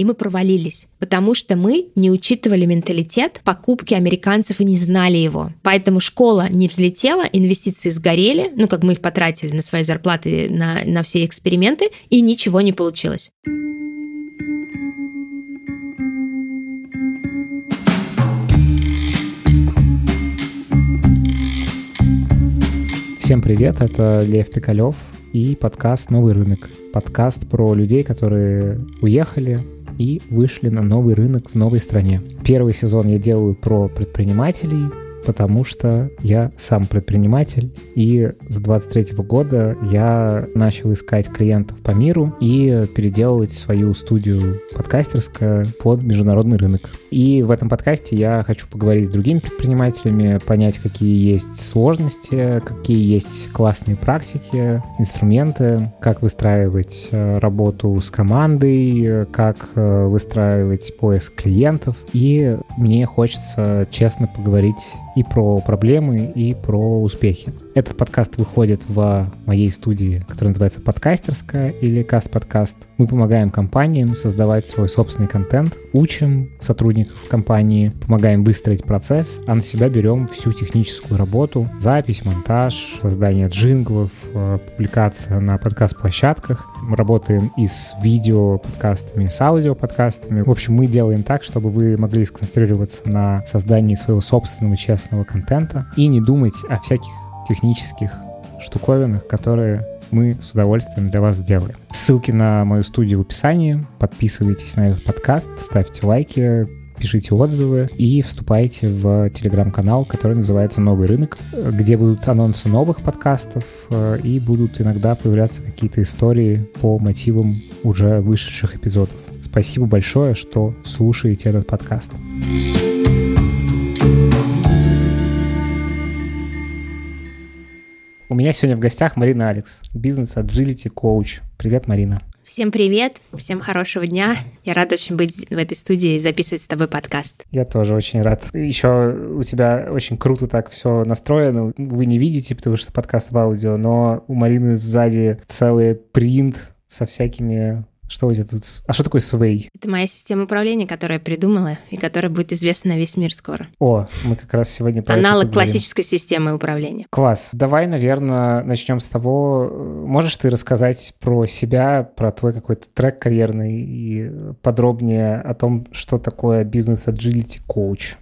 и мы провалились, потому что мы не учитывали менталитет покупки американцев и не знали его. Поэтому школа не взлетела, инвестиции сгорели, ну как мы их потратили на свои зарплаты, на, на все эксперименты, и ничего не получилось. Всем привет, это Лев Пикалев и подкаст «Новый рынок». Подкаст про людей, которые уехали и вышли на новый рынок в новой стране. Первый сезон я делаю про предпринимателей, потому что я сам предприниматель, и с 23 года я начал искать клиентов по миру и переделывать свою студию подкастерская под международный рынок. И в этом подкасте я хочу поговорить с другими предпринимателями, понять, какие есть сложности, какие есть классные практики, инструменты, как выстраивать э, работу с командой, как э, выстраивать поиск клиентов. И мне хочется честно поговорить и про проблемы, и про успехи. Этот подкаст выходит в моей студии, которая называется «Подкастерская» или «Каст-подкаст». Мы помогаем компаниям создавать свой собственный контент, учим сотрудников компании, помогаем выстроить процесс, а на себя берем всю техническую работу, запись, монтаж, создание джинглов, э, публикация на подкаст-площадках. Мы работаем и с видео-подкастами, и с аудио-подкастами. В общем, мы делаем так, чтобы вы могли сконцентрироваться на создании своего собственного честного контента и не думать о всяких технических штуковинах, которые мы с удовольствием для вас сделаем. Ссылки на мою студию в описании. Подписывайтесь на этот подкаст, ставьте лайки, пишите отзывы и вступайте в телеграм-канал, который называется «Новый рынок», где будут анонсы новых подкастов э, и будут иногда появляться какие-то истории по мотивам уже вышедших эпизодов. Спасибо большое, что слушаете этот подкаст. У меня сегодня в гостях Марина Алекс, бизнес-аджилити коуч. Привет, Марина. Всем привет, всем хорошего дня. Я рада очень быть в этой студии и записывать с тобой подкаст. Я тоже очень рад. Еще у тебя очень круто так все настроено. Вы не видите, потому что подкаст в аудио, но у Марины сзади целый принт со всякими что у тебя тут? А что такое Sway? Это моя система управления, которую я придумала и которая будет известна на весь мир скоро. О, мы как раз сегодня про Аналог классической системы управления. Класс. Давай, наверное, начнем с того, можешь ты рассказать про себя, про твой какой-то трек карьерный и подробнее о том, что такое бизнес-аджилити коуч?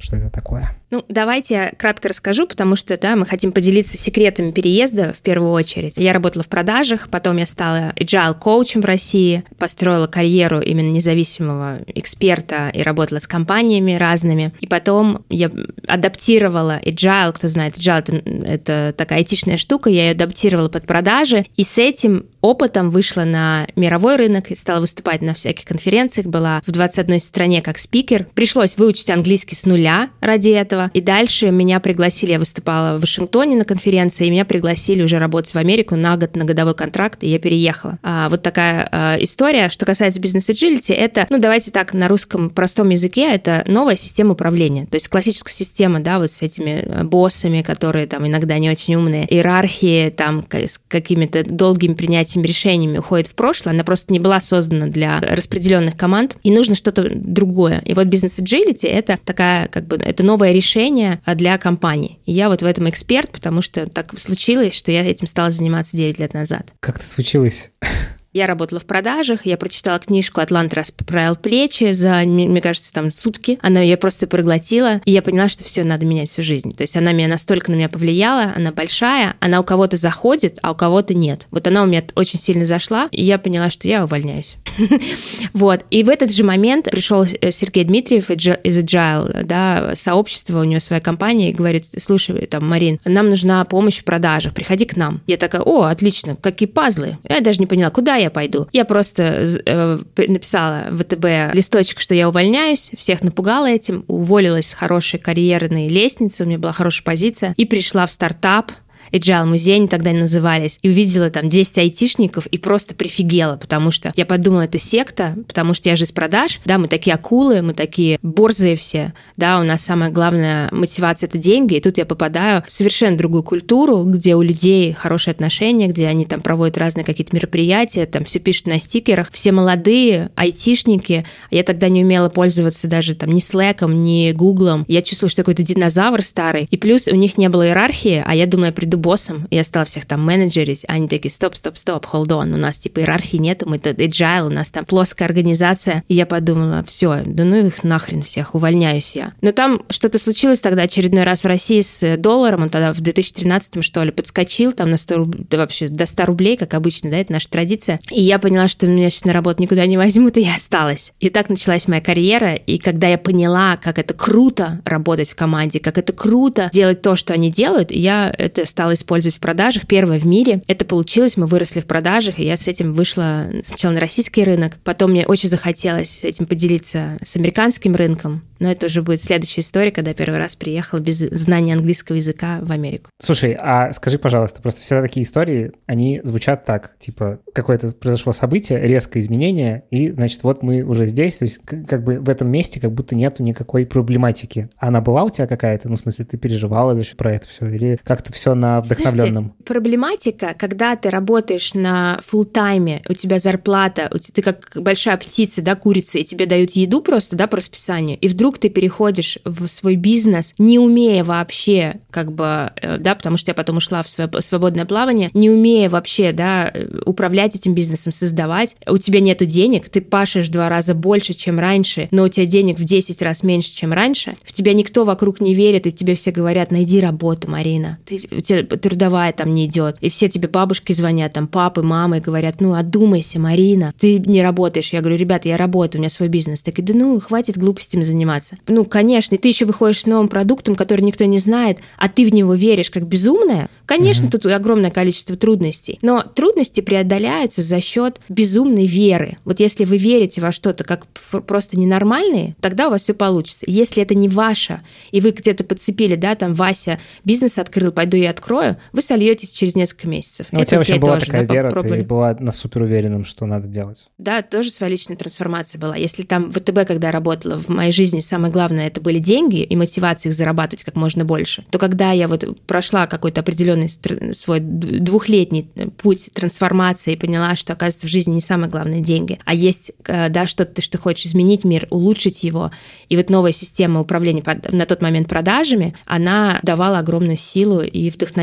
Что это такое? Ну, давайте кратко расскажу, потому что, да, мы хотим поделиться секретами переезда в первую очередь. Я работала в продажах, потом я стала agile коучем в России, построила карьеру именно независимого эксперта и работала с компаниями разными. И потом я адаптировала agile, кто знает, agile это, это такая айтишная штука, я ее адаптировала под продажи, и с этим опытом вышла на мировой рынок и стала выступать на всяких конференциях, была в 21 стране как спикер. Пришлось выучить английский с нуля ради этого, этого. И дальше меня пригласили, я выступала в Вашингтоне на конференции, и меня пригласили уже работать в Америку на год, на годовой контракт, и я переехала. А, вот такая а, история. Что касается бизнес-agility, это, ну, давайте так, на русском простом языке, это новая система управления. То есть классическая система, да, вот с этими а, боссами, которые там иногда не очень умные, иерархии, там, с какими-то долгими принятиями решениями уходит в прошлое, она просто не была создана для распределенных команд, и нужно что-то другое. И вот бизнес-agility — это такая, как бы, это новое решение решения для компании. И я вот в этом эксперт, потому что так случилось, что я этим стала заниматься 9 лет назад. Как это случилось? Я работала в продажах, я прочитала книжку «Атлант расправил плечи» за, мне кажется, там сутки. Она ее просто проглотила, и я поняла, что все, надо менять всю жизнь. То есть она меня настолько на меня повлияла, она большая, она у кого-то заходит, а у кого-то нет. Вот она у меня очень сильно зашла, и я поняла, что я увольняюсь. Вот. И в этот же момент пришел э, Сергей Дмитриев из Agile, да, сообщество, у него своя компания, и говорит, слушай, там, Марин, нам нужна помощь в продажах, приходи к нам. Я такая, о, отлично, какие пазлы. Я даже не поняла, куда я пойду. Я просто э, написала в ВТБ листочек, что я увольняюсь, всех напугала этим, уволилась с хорошей карьерной лестницы, у меня была хорошая позиция, и пришла в стартап, Agile музей они тогда назывались, и увидела там 10 айтишников и просто прифигела, потому что я подумала, это секта, потому что я же из продаж, да, мы такие акулы, мы такие борзые все, да, у нас самая главная мотивация – это деньги, и тут я попадаю в совершенно другую культуру, где у людей хорошие отношения, где они там проводят разные какие-то мероприятия, там все пишут на стикерах, все молодые, айтишники, я тогда не умела пользоваться даже там ни Slack, ни Google, я чувствовала, что какой-то динозавр старый, и плюс у них не было иерархии, а я думала, я приду боссом, я стала всех там менеджерить, они такие, стоп, стоп, стоп, hold on, у нас типа иерархии нету, мы это agile, у нас там плоская организация, и я подумала, все, да ну их нахрен всех, увольняюсь я. Но там что-то случилось тогда очередной раз в России с долларом, он тогда в 2013 что ли подскочил там на 100 рублей, да вообще до 100 рублей, как обычно, да, это наша традиция. И я поняла, что меня сейчас на работу никуда не возьмут, и я осталась. И так началась моя карьера, и когда я поняла, как это круто работать в команде, как это круто делать то, что они делают, я это стала использовать в продажах. Первое в мире. Это получилось, мы выросли в продажах, и я с этим вышла сначала на российский рынок, потом мне очень захотелось этим поделиться с американским рынком, но это уже будет следующая история, когда я первый раз приехала без знания английского языка в Америку. Слушай, а скажи, пожалуйста, просто всегда такие истории, они звучат так, типа, какое-то произошло событие, резкое изменение, и, значит, вот мы уже здесь, то есть как бы в этом месте как будто нету никакой проблематики. Она была у тебя какая-то? Ну, в смысле, ты переживала за счет про это все? Или как-то все на вдохновленном? Слушайте, проблематика, когда ты работаешь на full тайме у тебя зарплата, ты как большая птица, да, курица, и тебе дают еду просто, да, по расписанию, и вдруг ты переходишь в свой бизнес, не умея вообще, как бы, э, да, потому что я потом ушла в свободное плавание, не умея вообще, да, управлять этим бизнесом, создавать, у тебя нету денег, ты пашешь в два раза больше, чем раньше, но у тебя денег в 10 раз меньше, чем раньше, в тебя никто вокруг не верит, и тебе все говорят, найди работу, Марина, ты, у тебя трудовая там не идет, и все тебе бабушки звонят, там папы, мамы, и говорят, ну, одумайся, Марина, ты не работаешь. Я говорю, ребята, я работаю, у меня свой бизнес. Так и да ну, хватит глупостями заниматься. Ну, конечно, и ты еще выходишь с новым продуктом, который никто не знает, а ты в него веришь как безумная. Конечно, mm-hmm. тут огромное количество трудностей, но трудности преодоляются за счет безумной веры. Вот если вы верите во что-то как просто ненормальные, тогда у вас все получится. Если это не ваше, и вы где-то подцепили, да, там Вася бизнес открыл, пойду и открою, вы сольетесь через несколько месяцев. Ну, у тебя вообще была тоже, такая да, вера, ты была на супер уверенном, что надо делать. Да, тоже своя личная трансформация была. Если там в ВТБ, когда работала, в моей жизни самое главное это были деньги и мотивация их зарабатывать как можно больше, то когда я вот прошла какой-то определенный свой двухлетний путь трансформации и поняла, что, оказывается, в жизни не самое главное деньги, а есть, э, да, что-то, что ты хочешь изменить мир, улучшить его, и вот новая система управления на тот момент продажами, она давала огромную силу и вдохновение.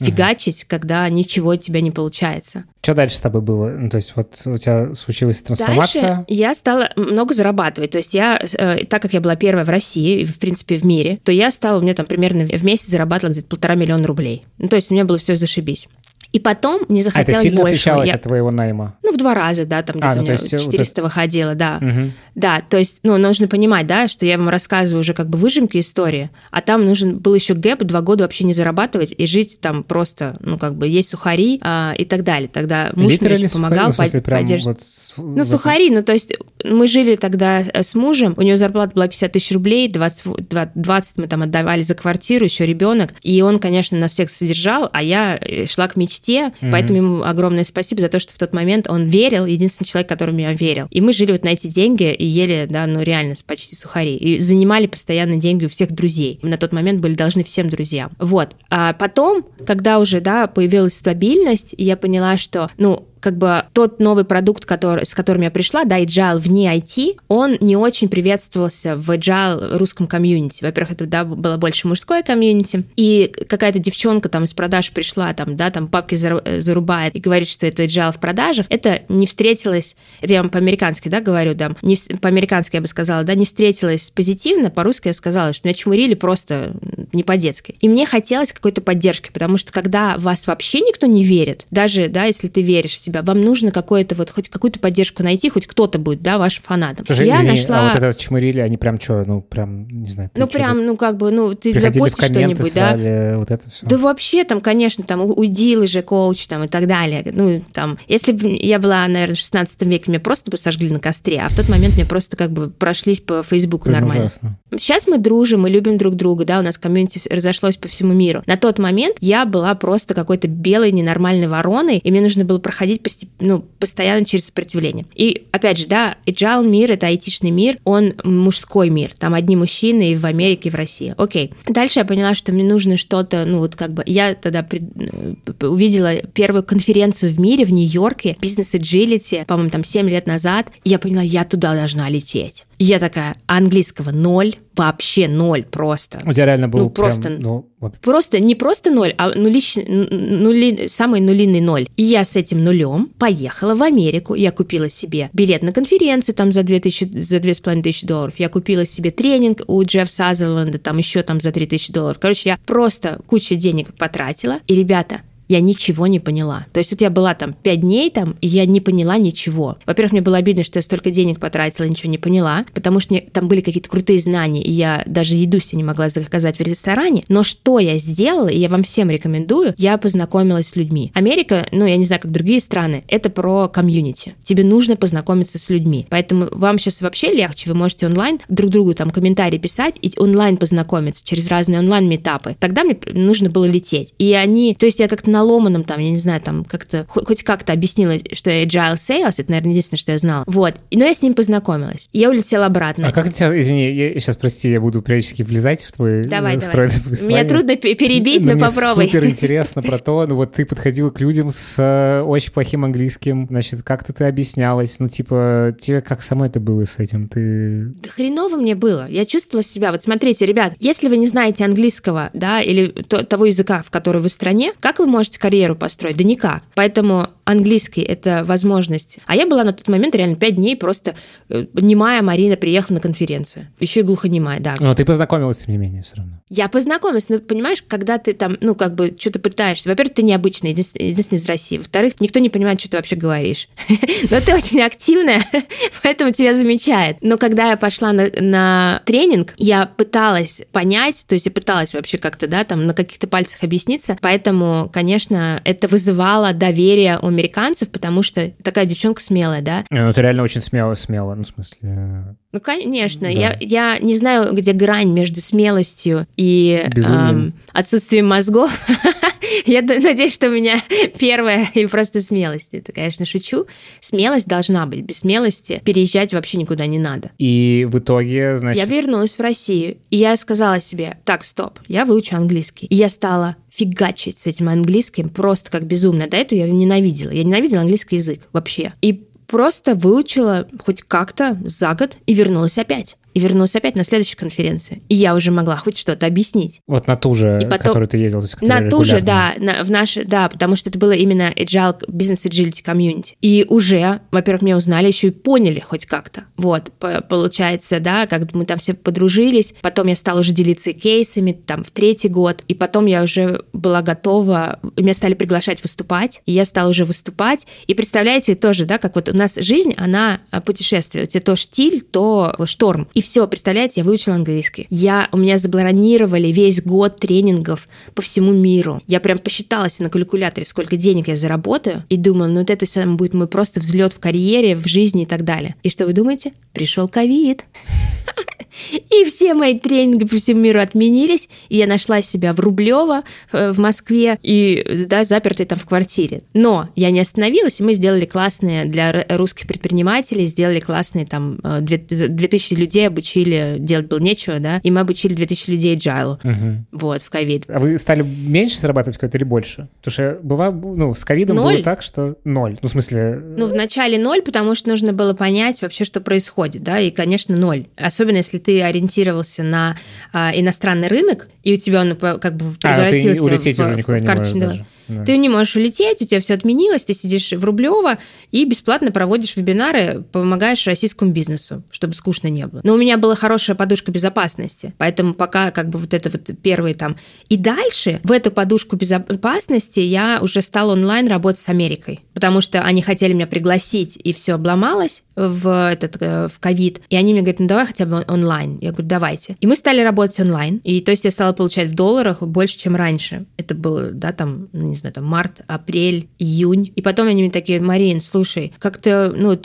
Фигачить, угу. когда ничего у тебя не получается. Что дальше с тобой было? Ну, то есть вот у тебя случилась трансформация? Дальше я стала много зарабатывать. То есть я, э, так как я была первая в России, в принципе, в мире, то я стала, у меня там примерно в месяц зарабатывала где-то полтора миллиона рублей. Ну, то есть у меня было все зашибись. И потом мне захотелось а это сильно больше. отличалось я... от твоего найма? Ну, в два раза, да, там а, где-то а, ну, у меня 400 вот выходило, да. Угу. Да, то есть, ну, нужно понимать, да, что я вам рассказываю уже как бы выжимки истории, а там нужен был еще гэп, два года вообще не зарабатывать и жить там просто, ну, как бы есть сухари а, и так далее. Тогда муж Литерали мне помогал. Сухари, под, поддерживать. Вот ну, сухари, ну, то есть мы жили тогда э, с мужем, у него зарплата была 50 тысяч рублей, 20, 20 мы там отдавали за квартиру, еще ребенок, и он, конечно, нас всех содержал, а я э, шла к мечте, угу. поэтому ему огромное спасибо за то, что в тот момент он верил, единственный человек, которому я верил. И мы жили вот на эти деньги и ели, да, ну реально почти сухари. И занимали постоянно деньги у всех друзей. Мы на тот момент были должны всем друзьям. Вот. А потом, когда уже, да, появилась стабильность, я поняла, что, ну, как бы тот новый продукт, который, с которым я пришла, да, agile вне IT, он не очень приветствовался в agile русском комьюнити. Во-первых, это да, было больше мужское комьюнити, и какая-то девчонка там из продаж пришла, там, да, там папки зарубает и говорит, что это agile в продажах, это не встретилось, это я вам по-американски, да, говорю, да, не, по-американски я бы сказала, да, не встретилось позитивно, по-русски я сказала, что меня чмурили просто не по-детски. И мне хотелось какой-то поддержки, потому что когда вас вообще никто не верит, даже, да, если ты веришь в себя, себя, вам нужно какое-то вот хоть какую-то поддержку найти, хоть кто-то будет, да, вашим фанатом. Слушай, я извини, нашла... а вот это чмырили, они прям что, ну прям, не знаю. ну, прям, ну, как бы, ну, ты комменты, что-нибудь, да? вот это все. Да вообще там, конечно, там уйдил же коуч там и так далее. Ну, там, если бы я была, наверное, в 16 веке, меня просто бы сожгли на костре, а в тот момент мне просто как бы прошлись по Фейсбуку Это нормально. ужасно. Сейчас мы дружим, мы любим друг друга, да, у нас комьюнити разошлось по всему миру. На тот момент я была просто какой-то белой ненормальной вороной, и мне нужно было проходить постеп- ну, постоянно через сопротивление. И опять же, да, agile мир, это айтишный мир, он мужской мир. Там одни мужчины и в Америке, и в России. Окей. Дальше я поняла, что мне нужно что-то, ну вот как бы, я тогда пред- э, увидела первую конференцию в мире в Нью-Йорке, бизнес agility, по-моему, там 7 лет назад. И я поняла, я туда должна лететь. Я такая, а английского ноль, вообще ноль просто. У тебя реально был Ну, прям, просто- ну, вот Просто не просто ноль, а нулич, нули, самый нулиный ноль. И я с этим нулем поехала в Америку. Я купила себе билет на конференцию там за 2000, за 2500 долларов. Я купила себе тренинг у Джефф Сазерленда там еще там за 3000 долларов. Короче, я просто кучу денег потратила. И, ребята, я ничего не поняла. То есть вот я была там пять дней там, и я не поняла ничего. Во-первых, мне было обидно, что я столько денег потратила, ничего не поняла, потому что мне- там были какие-то крутые знания, и я даже еду себе не могла заказать в ресторане. Но что я сделала, и я вам всем рекомендую, я познакомилась с людьми. Америка, ну, я не знаю, как другие страны, это про комьюнити. Тебе нужно познакомиться с людьми. Поэтому вам сейчас вообще легче, вы можете онлайн друг другу там комментарии писать и онлайн познакомиться через разные онлайн-метапы. Тогда мне нужно было лететь. И они, то есть я как-то на ломаном там, я не знаю, там как-то, хо- хоть как-то объяснила, что я agile sales, это, наверное, единственное, что я знала. Вот. Но я с ним познакомилась. Я улетела обратно. А как тебя, извини, я, сейчас, прости, я буду периодически влезать в твой Давай, э, давай. стройное Меня повествование. трудно пе- перебить, но, мне попробуй. супер интересно про то, ну вот ты подходила к людям с э, очень плохим английским, значит, как-то ты объяснялась, ну типа, тебе как самой это было с этим? Ты... Да хреново мне было. Я чувствовала себя. Вот смотрите, ребят, если вы не знаете английского, да, или то- того языка, в который вы в стране, как вы можете карьеру построить? Да никак. Поэтому английский — это возможность. А я была на тот момент реально пять дней просто э, немая Марина приехала на конференцию. Еще и глухонемая, да. Но ты познакомилась, тем не менее, все равно. Я познакомилась, но понимаешь, когда ты там, ну, как бы что-то пытаешься. Во-первых, ты необычный, единственный, единственный из России. Во-вторых, никто не понимает, что ты вообще говоришь. Но ты очень активная, поэтому тебя замечает. Но когда я пошла на, на тренинг, я пыталась понять, то есть я пыталась вообще как-то, да, там на каких-то пальцах объясниться. Поэтому, конечно, это вызывало доверие у американцев, потому что такая девчонка смелая, да, Ну ты реально очень смело, смело, ну в смысле... э, ну, конечно, Да. я, я не знаю, где грань между смелостью и эм, отсутствием мозгов. Я надеюсь, что у меня первая или просто смелость. Это, конечно, шучу. Смелость должна быть. Без смелости переезжать вообще никуда не надо. И в итоге, значит... Я вернулась в Россию, и я сказала себе, так, стоп, я выучу английский. И я стала фигачить с этим английским просто как безумно. До этого я ненавидела. Я ненавидела английский язык вообще. И просто выучила хоть как-то за год и вернулась опять. И вернулась опять на следующую конференцию. И я уже могла хоть что-то объяснить. Вот на ту же, И потом- которую ты ездил, то есть, На ту же, да, на- в наше, да, потому что это было именно agile, бизнес agility community. И уже, во-первых, меня узнали, еще и поняли хоть как-то. Вот, по- получается, да, как мы там все подружились. Потом я стала уже делиться кейсами, там, в третий год. И потом я уже была готова, меня стали приглашать выступать. И я стала уже выступать. И представляете, тоже, да, как вот у нас жизнь, она а, путешествие. У тебя то штиль, то шторм. И все, представляете, я выучила английский. Я, у меня запланировали весь год тренингов по всему миру. Я прям посчитала себе на калькуляторе, сколько денег я заработаю, и думала, ну вот это сам будет мой просто взлет в карьере, в жизни и так далее. И что вы думаете? Пришел ковид. И все мои тренинги по всему миру отменились, и я нашла себя в Рублево э, в Москве и да, запертой там в квартире. Но я не остановилась, и мы сделали классные для русских предпринимателей, сделали классные там э, две- 2000 людей обучили, делать было нечего, да, и мы обучили 2000 людей agile, Мгм. вот, в ковид. А вы стали меньше зарабатывать какой-то или больше? Потому что бывало, ну, с ковидом было так, что ноль. Ну, в смысле... Ну, вначале ноль, потому что нужно было понять вообще, что происходит, да, и, конечно, ноль. Особенно, если ты ориентировался на а, иностранный рынок, и у тебя он по- как бы А, ну превратился улететь в, в не карточный. Да. Ты не можешь улететь, у тебя все отменилось, ты сидишь в Рублево и бесплатно проводишь вебинары, помогаешь российскому бизнесу, чтобы скучно не было. Но у меня была хорошая подушка безопасности, поэтому пока как бы вот это вот первые там. И дальше в эту подушку безопасности я уже стала онлайн работать с Америкой, потому что они хотели меня пригласить, и все обломалось в этот э, в ковид. И они мне говорят, ну давай хотя бы онлайн. Я говорю, давайте. И мы стали работать онлайн. И то есть я стала получать в долларах больше, чем раньше. Это было, да, там, ну, не знаю, там март, апрель, июнь. И потом они мне такие, Марин, слушай, как-то, ну,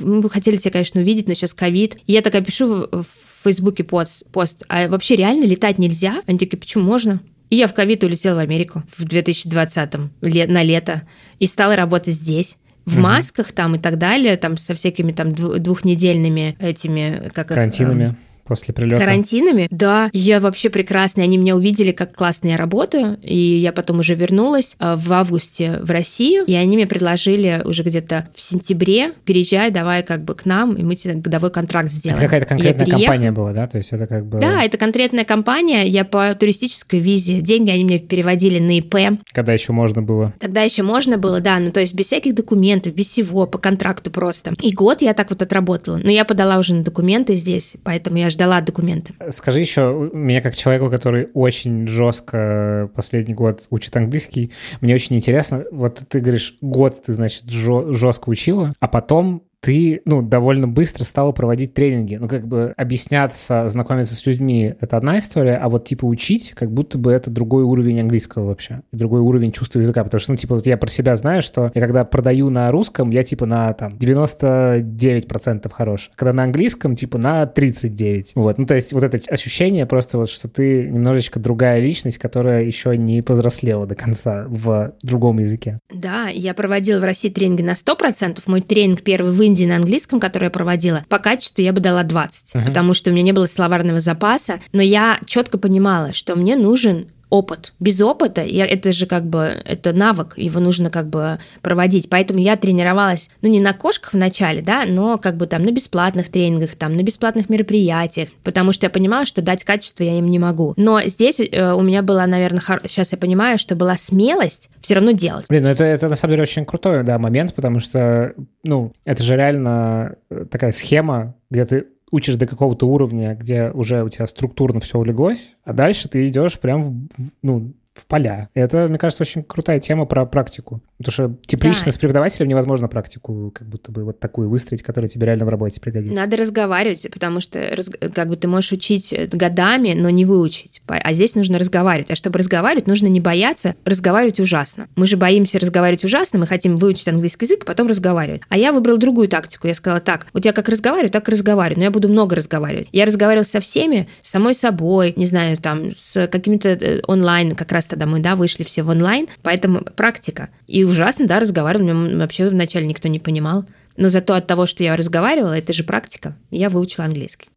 мы хотели тебя, конечно, увидеть, но сейчас ковид. И я такая пишу в, Фейсбуке пост, пост, а вообще реально летать нельзя? Они такие, почему можно? И я в ковид улетела в Америку в 2020-м, на лето, и стала работать здесь в угу. масках там и так далее, там со всякими там двухнедельными этими как карантинами. Их, после прилета. Карантинами? Да, я вообще прекрасная. Они меня увидели, как классно я работаю, и я потом уже вернулась э, в августе в Россию, и они мне предложили уже где-то в сентябре, переезжай, давай как бы к нам, и мы тебе годовой контракт сделаем. Это какая-то конкретная компания была, да? То есть это как бы... Да, это конкретная компания, я по туристической визе, деньги они мне переводили на ИП. Когда еще можно было? Тогда еще можно было, да, ну то есть без всяких документов, без всего, по контракту просто. И год я так вот отработала. Но я подала уже на документы здесь, поэтому я ждала документы. Скажи еще, меня как человеку, который очень жестко последний год учит английский, мне очень интересно, вот ты говоришь, год ты, значит, жестко учила, а потом ты, ну, довольно быстро стала проводить тренинги. Ну, как бы объясняться, знакомиться с людьми — это одна история, а вот, типа, учить, как будто бы это другой уровень английского вообще, другой уровень чувства языка, потому что, ну, типа, вот я про себя знаю, что я когда продаю на русском, я, типа, на, там, 99% хорош, когда на английском, типа, на 39. Вот, ну, то есть вот это ощущение просто вот, что ты немножечко другая личность, которая еще не повзрослела до конца в другом языке. Да, я проводила в России тренинги на 100%, мой тренинг первый в Индии на английском, который я проводила, по качеству я бы дала 20, uh-huh. потому что у меня не было словарного запаса, но я четко понимала, что мне нужен опыт. Без опыта, я, это же как бы, это навык, его нужно как бы проводить. Поэтому я тренировалась, ну, не на кошках в начале, да, но как бы там на бесплатных тренингах, там на бесплатных мероприятиях, потому что я понимала, что дать качество я им не могу. Но здесь э, у меня была, наверное, хор... сейчас я понимаю, что была смелость все равно делать. Блин, ну это, это на самом деле очень крутой, да, момент, потому что, ну, это же реально э, такая схема, где ты учишь до какого-то уровня, где уже у тебя структурно все улеглось, а дальше ты идешь прям в, ну, в поля. Это, мне кажется, очень крутая тема про практику. Потому что теплично да. с преподавателем невозможно практику как будто бы вот такую выстроить, которая тебе реально в работе пригодится. Надо разговаривать, потому что как бы ты можешь учить годами, но не выучить. А здесь нужно разговаривать. А чтобы разговаривать, нужно не бояться разговаривать ужасно. Мы же боимся разговаривать ужасно, мы хотим выучить английский язык, а потом разговаривать. А я выбрал другую тактику. Я сказала так, вот я как разговариваю, так и разговариваю, но я буду много разговаривать. Я разговаривала со всеми, самой собой, не знаю, там, с какими-то э, онлайн как раз тогда мы, да, вышли все в онлайн, поэтому практика. И ужасно, да, разговаривал, меня вообще вначале никто не понимал. Но зато от того, что я разговаривала, это же практика, я выучила английский.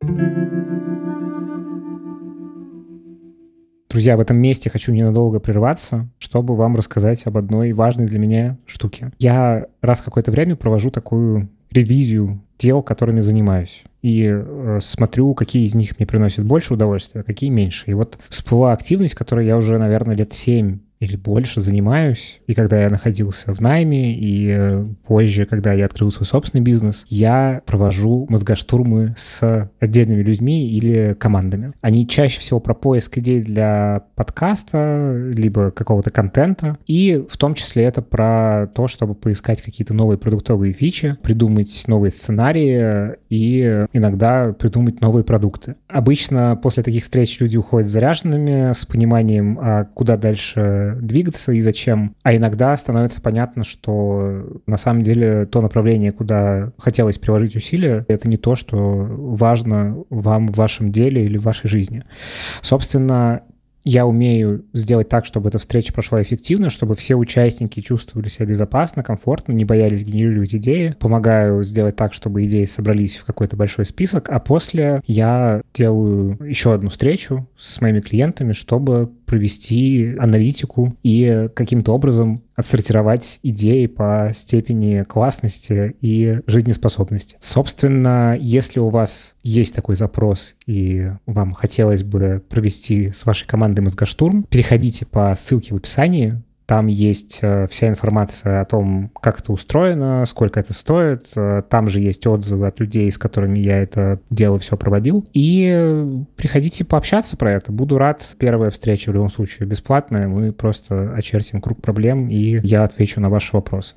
Друзья, в этом месте хочу ненадолго прерваться, чтобы вам рассказать об одной важной для меня штуке. Я раз какое-то время провожу такую ревизию дел, которыми занимаюсь. И э, смотрю, какие из них мне приносят больше удовольствия, а какие меньше. И вот всплыла активность, которой я уже, наверное, лет семь или больше занимаюсь. И когда я находился в найме, и э, позже, когда я открыл свой собственный бизнес, я провожу мозгоштурмы с отдельными людьми или командами. Они чаще всего про поиск идей для подкаста, либо какого-то контента, и в том числе это про то, чтобы поискать какие-то новые продуктовые фичи, придумать новые сценарии и иногда придумать новые продукты. Обычно после таких встреч люди уходят заряженными, с пониманием, а куда дальше двигаться и зачем. А иногда становится понятно, что на самом деле то направление, куда хотелось приложить усилия, это не то, что важно вам в вашем деле или в вашей жизни. Собственно, я умею сделать так, чтобы эта встреча прошла эффективно, чтобы все участники чувствовали себя безопасно, комфортно, не боялись генерировать идеи. Помогаю сделать так, чтобы идеи собрались в какой-то большой список, а после я делаю еще одну встречу с моими клиентами, чтобы провести аналитику и каким-то образом отсортировать идеи по степени классности и жизнеспособности. Собственно, если у вас есть такой запрос и вам хотелось бы провести с вашей командой мозгоштурм, переходите по ссылке в описании, Там есть э, вся информация о том, как это устроено, сколько это стоит. Э, там же есть отзывы от людей, с которыми я это дело все проводил. И приходите пообщаться про это. Буду рад. Первая встреча в любом случае бесплатная. Мы просто очертим круг проблем, и я отвечу на ваши вопросы.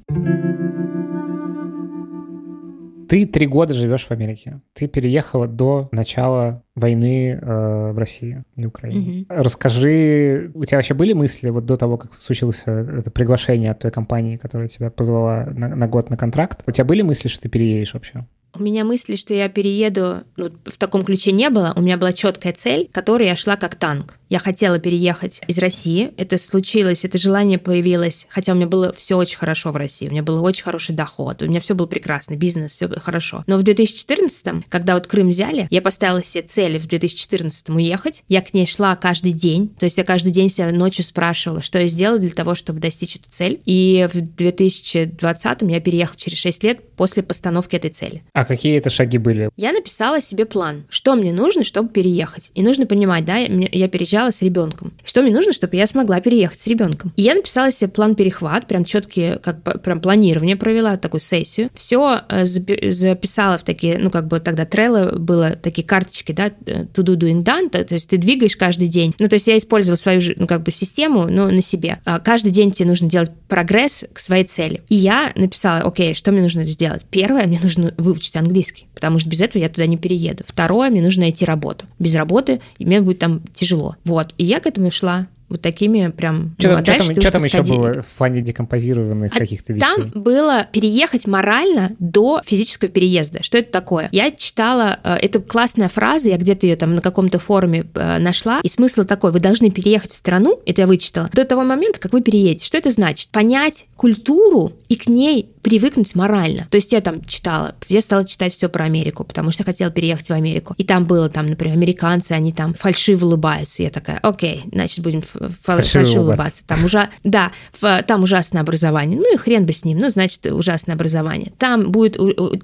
Ты три года живешь в Америке. Ты переехала до начала войны э, в России и Украине. Mm-hmm. Расскажи, у тебя вообще были мысли вот до того, как случилось э, это приглашение от той компании, которая тебя позвала на, на год на контракт? У тебя были мысли, что ты переедешь вообще? У меня мысли, что я перееду, ну, в таком ключе не было. У меня была четкая цель, которой я шла как танк. Я хотела переехать из России. Это случилось, это желание появилось, хотя у меня было все очень хорошо в России. У меня был очень хороший доход, у меня все было прекрасно, бизнес, все хорошо. Но в 2014, когда вот Крым взяли, я поставила себе цель в 2014 уехать. Я к ней шла каждый день. То есть я каждый день себя ночью спрашивала, что я сделала для того, чтобы достичь эту цель. И в 2020 я переехала через 6 лет после постановки этой цели. А какие это шаги были? Я написала себе план, что мне нужно, чтобы переехать. И нужно понимать, да, я переезжала с ребенком. Что мне нужно, чтобы я смогла переехать с ребенком. И я написала себе план перехват, прям четкие, как прям планирование провела, такую сессию. Все э, записала в такие, ну, как бы тогда Trello было такие карточки, да, э, to do doing done, то, то есть ты двигаешь каждый день. Ну, то есть я использовала свою, ну, как бы систему, но на себе. А каждый день тебе нужно делать прогресс к своей цели. И я написала, окей, что мне нужно сделать? Первое, мне нужно выучить английский, потому что без этого я туда не перееду. Второе, мне нужно найти работу. Без работы мне будет там тяжело. Вот. И я к этому шла вот такими прям... Что, ну, а что там, что там еще было в плане декомпозированных а каких-то вещей? Там было переехать морально до физического переезда. Что это такое? Я читала, э, это классная фраза, я где-то ее там на каком-то форуме э, нашла, и смысл такой, вы должны переехать в страну, это я вычитала, до того момента, как вы переедете. Что это значит? Понять культуру и к ней привыкнуть морально. То есть я там читала, я стала читать все про Америку, потому что хотела переехать в Америку. И там было там, например, американцы, они там фальшиво улыбаются. Я такая, окей, значит, будем фальшиво, фальшиво улыбаться. Там уже, да, там ужасное образование. Ну и хрен бы с ним, ну, значит, ужасное образование. Там будет,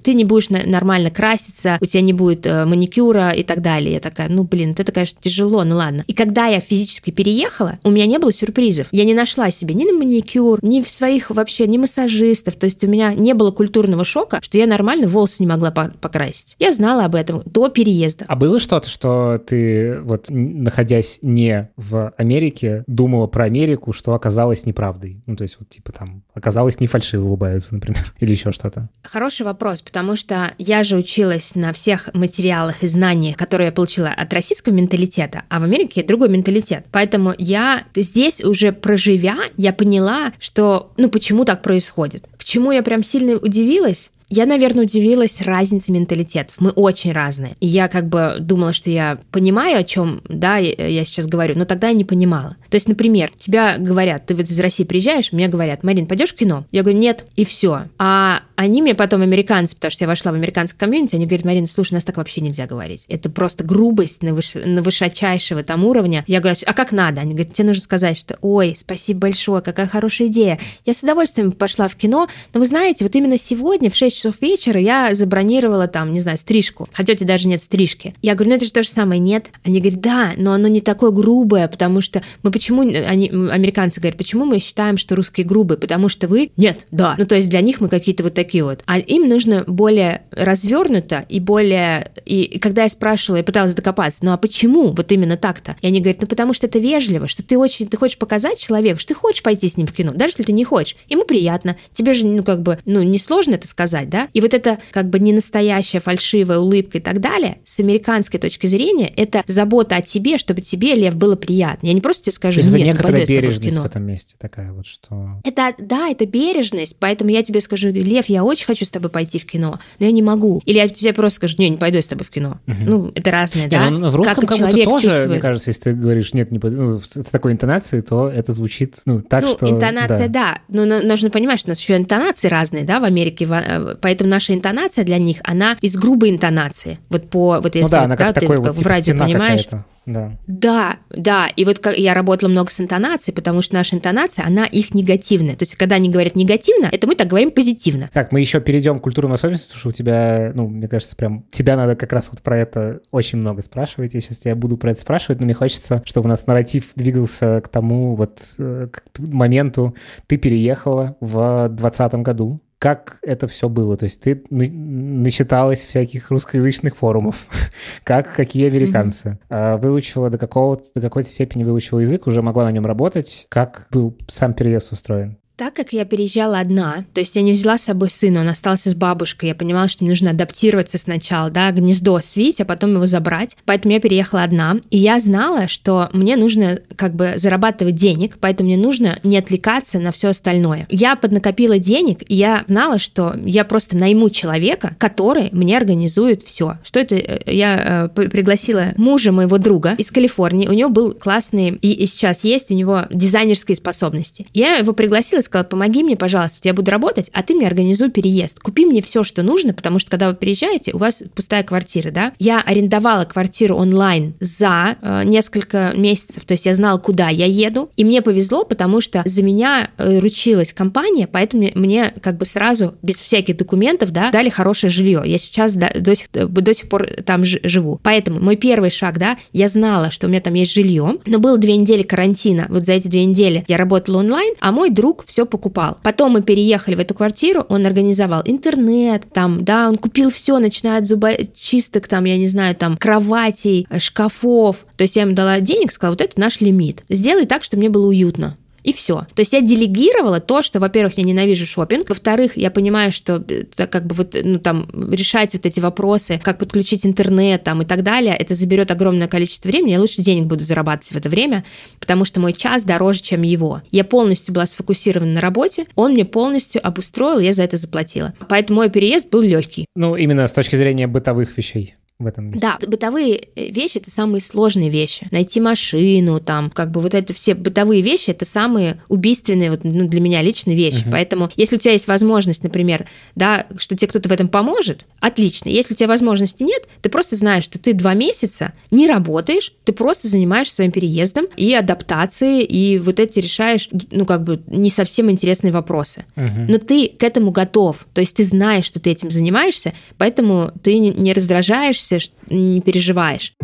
ты не будешь нормально краситься, у тебя не будет э, маникюра и так далее. Я такая, ну, блин, это, конечно, тяжело, ну ладно. И когда я физически переехала, у меня не было сюрпризов. Я не нашла себе ни на маникюр, ни в своих вообще, ни массажистов. То есть у меня не было культурного шока, что я нормально волосы не могла покрасить. Я знала об этом до переезда. А было что-то, что ты, вот находясь не в Америке, думала про Америку, что оказалось неправдой? Ну, то есть вот типа там оказалось не фальшиво улыбаются, например, или еще что-то? Хороший вопрос, потому что я же училась на всех материалах и знаниях, которые я получила от российского менталитета, а в Америке другой менталитет. Поэтому я здесь уже проживя, я поняла, что, ну, почему так происходит. К чему я прям сильно удивилась, я, наверное, удивилась разнице менталитетов. Мы очень разные. И я как бы думала, что я понимаю, о чем, да, я сейчас говорю, но тогда я не понимала. То есть, например, тебя говорят, ты вот из России приезжаешь, мне говорят, Марин, пойдешь в кино? Я говорю, нет, и все. А они мне потом, американцы, потому что я вошла в американский комьюнити, они говорят, Марина, слушай, нас так вообще нельзя говорить. Это просто грубость на, выш... на высочайшего там уровня. Я говорю, а как надо? Они говорят, тебе нужно сказать, что, ой, спасибо большое, какая хорошая идея. Я с удовольствием пошла в кино, но вы знаете, вот именно сегодня в 6 6 часов вечера я забронировала там, не знаю, стрижку. Хотя у тебя даже нет стрижки. Я говорю, ну это же то же самое, нет? Они говорят, да, но оно не такое грубое, потому что мы почему, они, американцы говорят, почему мы считаем, что русские грубые? Потому что вы, нет, да. Ну то есть для них мы какие-то вот такие вот. А им нужно более развернуто и более... И когда я спрашивала, я пыталась докопаться, ну а почему вот именно так-то? И они говорят, ну потому что это вежливо, что ты очень, ты хочешь показать человеку, что ты хочешь пойти с ним в кино, даже если ты не хочешь. Ему приятно. Тебе же, ну как бы, ну не сложно это сказать, да? И вот это как бы не настоящая фальшивая улыбка и так далее, с американской точки зрения, это забота о тебе, чтобы тебе, Лев, было приятно. Я не просто тебе скажу, нет, некоторая не бережность в, в этом месте такая вот, что... Это, да, это бережность, поэтому я тебе скажу, Лев, я очень хочу с тобой пойти в кино, но я не могу. Или я тебе просто скажу, не, не пойду я с тобой в кино. Угу. Ну, это разное, не, да? Ну, в русском как, как будто тоже, чувствует. мне кажется, если ты говоришь, нет, не пойду, ну, с такой интонацией, то это звучит, ну, так, ну, что... интонация, да. да. Но нужно понимать, что у нас еще интонации разные, да, в Америке, э, поэтому наша интонация для них, она из грубой интонации. Вот по вот ну если ну да, она как да, такой ты, вот, в радио понимаешь. Да. Да, да. И вот как я работала много с интонацией, потому что наша интонация, она их негативная. То есть, когда они говорят негативно, это мы так говорим позитивно. Так, мы еще перейдем к культурным особенностям, потому что у тебя, ну, мне кажется, прям тебя надо как раз вот про это очень много спрашивать. Я сейчас тебя буду про это спрашивать, но мне хочется, чтобы у нас нарратив двигался к тому вот э, к моменту. Ты переехала в 2020 году как это все было? То есть ты начиталась всяких русскоязычных форумов, как какие американцы, mm-hmm. выучила до, какого до какой-то степени выучила язык, уже могла на нем работать. Как был сам переезд устроен? Так как я переезжала одна, то есть я не взяла с собой сына, он остался с бабушкой, я понимала, что мне нужно адаптироваться сначала, да, гнездо свить, а потом его забрать. Поэтому я переехала одна, и я знала, что мне нужно как бы зарабатывать денег, поэтому мне нужно не отвлекаться на все остальное. Я поднакопила денег, и я знала, что я просто найму человека, который мне организует все. Что это? Э, я э, пригласила мужа моего друга из Калифорнии, у него был классный, и, и сейчас есть у него дизайнерские способности. Я его пригласила сказала, помоги мне, пожалуйста, я буду работать, а ты мне организуй переезд. Купи мне все, что нужно, потому что когда вы приезжаете, у вас пустая квартира, да? Я арендовала квартиру онлайн за э, несколько месяцев, то есть я знала, куда я еду, и мне повезло, потому что за меня э, ручилась компания, поэтому мне как бы сразу, без всяких документов, да, дали хорошее жилье. Я сейчас до, до, сих, до сих пор там живу. Поэтому мой первый шаг, да, я знала, что у меня там есть жилье, но было две недели карантина. Вот за эти две недели я работала онлайн, а мой друг все покупал. Потом мы переехали в эту квартиру, он организовал интернет, там, да, он купил все, начиная от зубочисток, там, я не знаю, там, кроватей, шкафов. То есть я ему дала денег, сказала, вот это наш лимит. Сделай так, чтобы мне было уютно и все. То есть я делегировала то, что, во-первых, я ненавижу шопинг, во-вторых, я понимаю, что так как бы вот, ну, там, решать вот эти вопросы, как подключить интернет там и так далее, это заберет огромное количество времени, я лучше денег буду зарабатывать в это время, потому что мой час дороже, чем его. Я полностью была сфокусирована на работе, он мне полностью обустроил, я за это заплатила. Поэтому мой переезд был легкий. Ну, именно с точки зрения бытовых вещей в этом месте. Да, бытовые э, вещи это самые сложные вещи. Найти машину, там, как бы вот это все бытовые вещи это самые убийственные вот, ну, для меня личные вещи. Угу. Поэтому, если у тебя есть возможность, например, да, что тебе кто-то в этом поможет, отлично. Если у тебя возможности нет, ты просто знаешь, что ты два месяца не работаешь, ты просто занимаешься своим переездом и адаптацией, и вот эти решаешь, ну, как бы не совсем интересные вопросы. Угу. Но ты к этому готов. То есть ты знаешь, что ты этим занимаешься, поэтому ты не раздражаешься боишься, не переживаешь.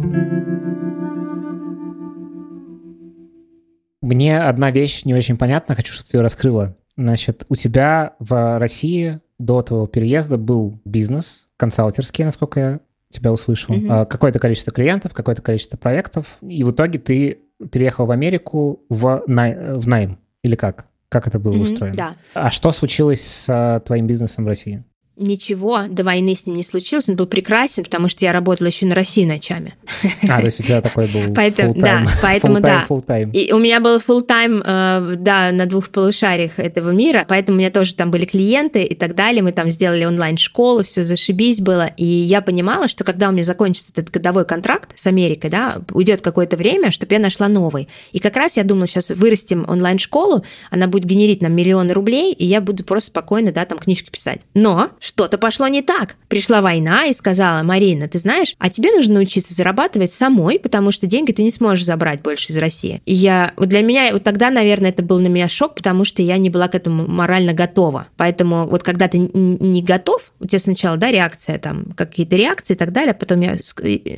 Мне одна вещь не очень понятна, хочу, чтобы ты ее раскрыла. Значит, у тебя в России до твоего переезда был бизнес консалтерский, насколько я тебя услышал. Mm-hmm. Какое-то количество клиентов, какое-то количество проектов. И в итоге ты переехал в Америку в, най- в найм. Или как? Как это было mm-hmm, устроено? Да. А что случилось с твоим бизнесом в России? Ничего до войны с ним не случилось. Он был прекрасен, потому что я работала еще на России ночами. А, то есть у тебя такой был поэтому, Да, поэтому да. И у меня был full time, э, да, на двух полушариях этого мира, поэтому у меня тоже там были клиенты и так далее. Мы там сделали онлайн-школу, все зашибись было. И я понимала, что когда у меня закончится этот годовой контракт с Америкой, да, уйдет какое-то время, чтобы я нашла новый. И как раз я думала, сейчас вырастим онлайн-школу, она будет генерить нам миллионы рублей, и я буду просто спокойно, да, там книжки писать. Но что-то пошло не так. Пришла война и сказала, Марина, ты знаешь, а тебе нужно научиться зарабатывать самой, потому что деньги ты не сможешь забрать больше из России. И я, вот для меня, вот тогда, наверное, это был на меня шок, потому что я не была к этому морально готова. Поэтому вот когда ты не готов, у тебя сначала, да, реакция, там, какие-то реакции и так далее, потом я,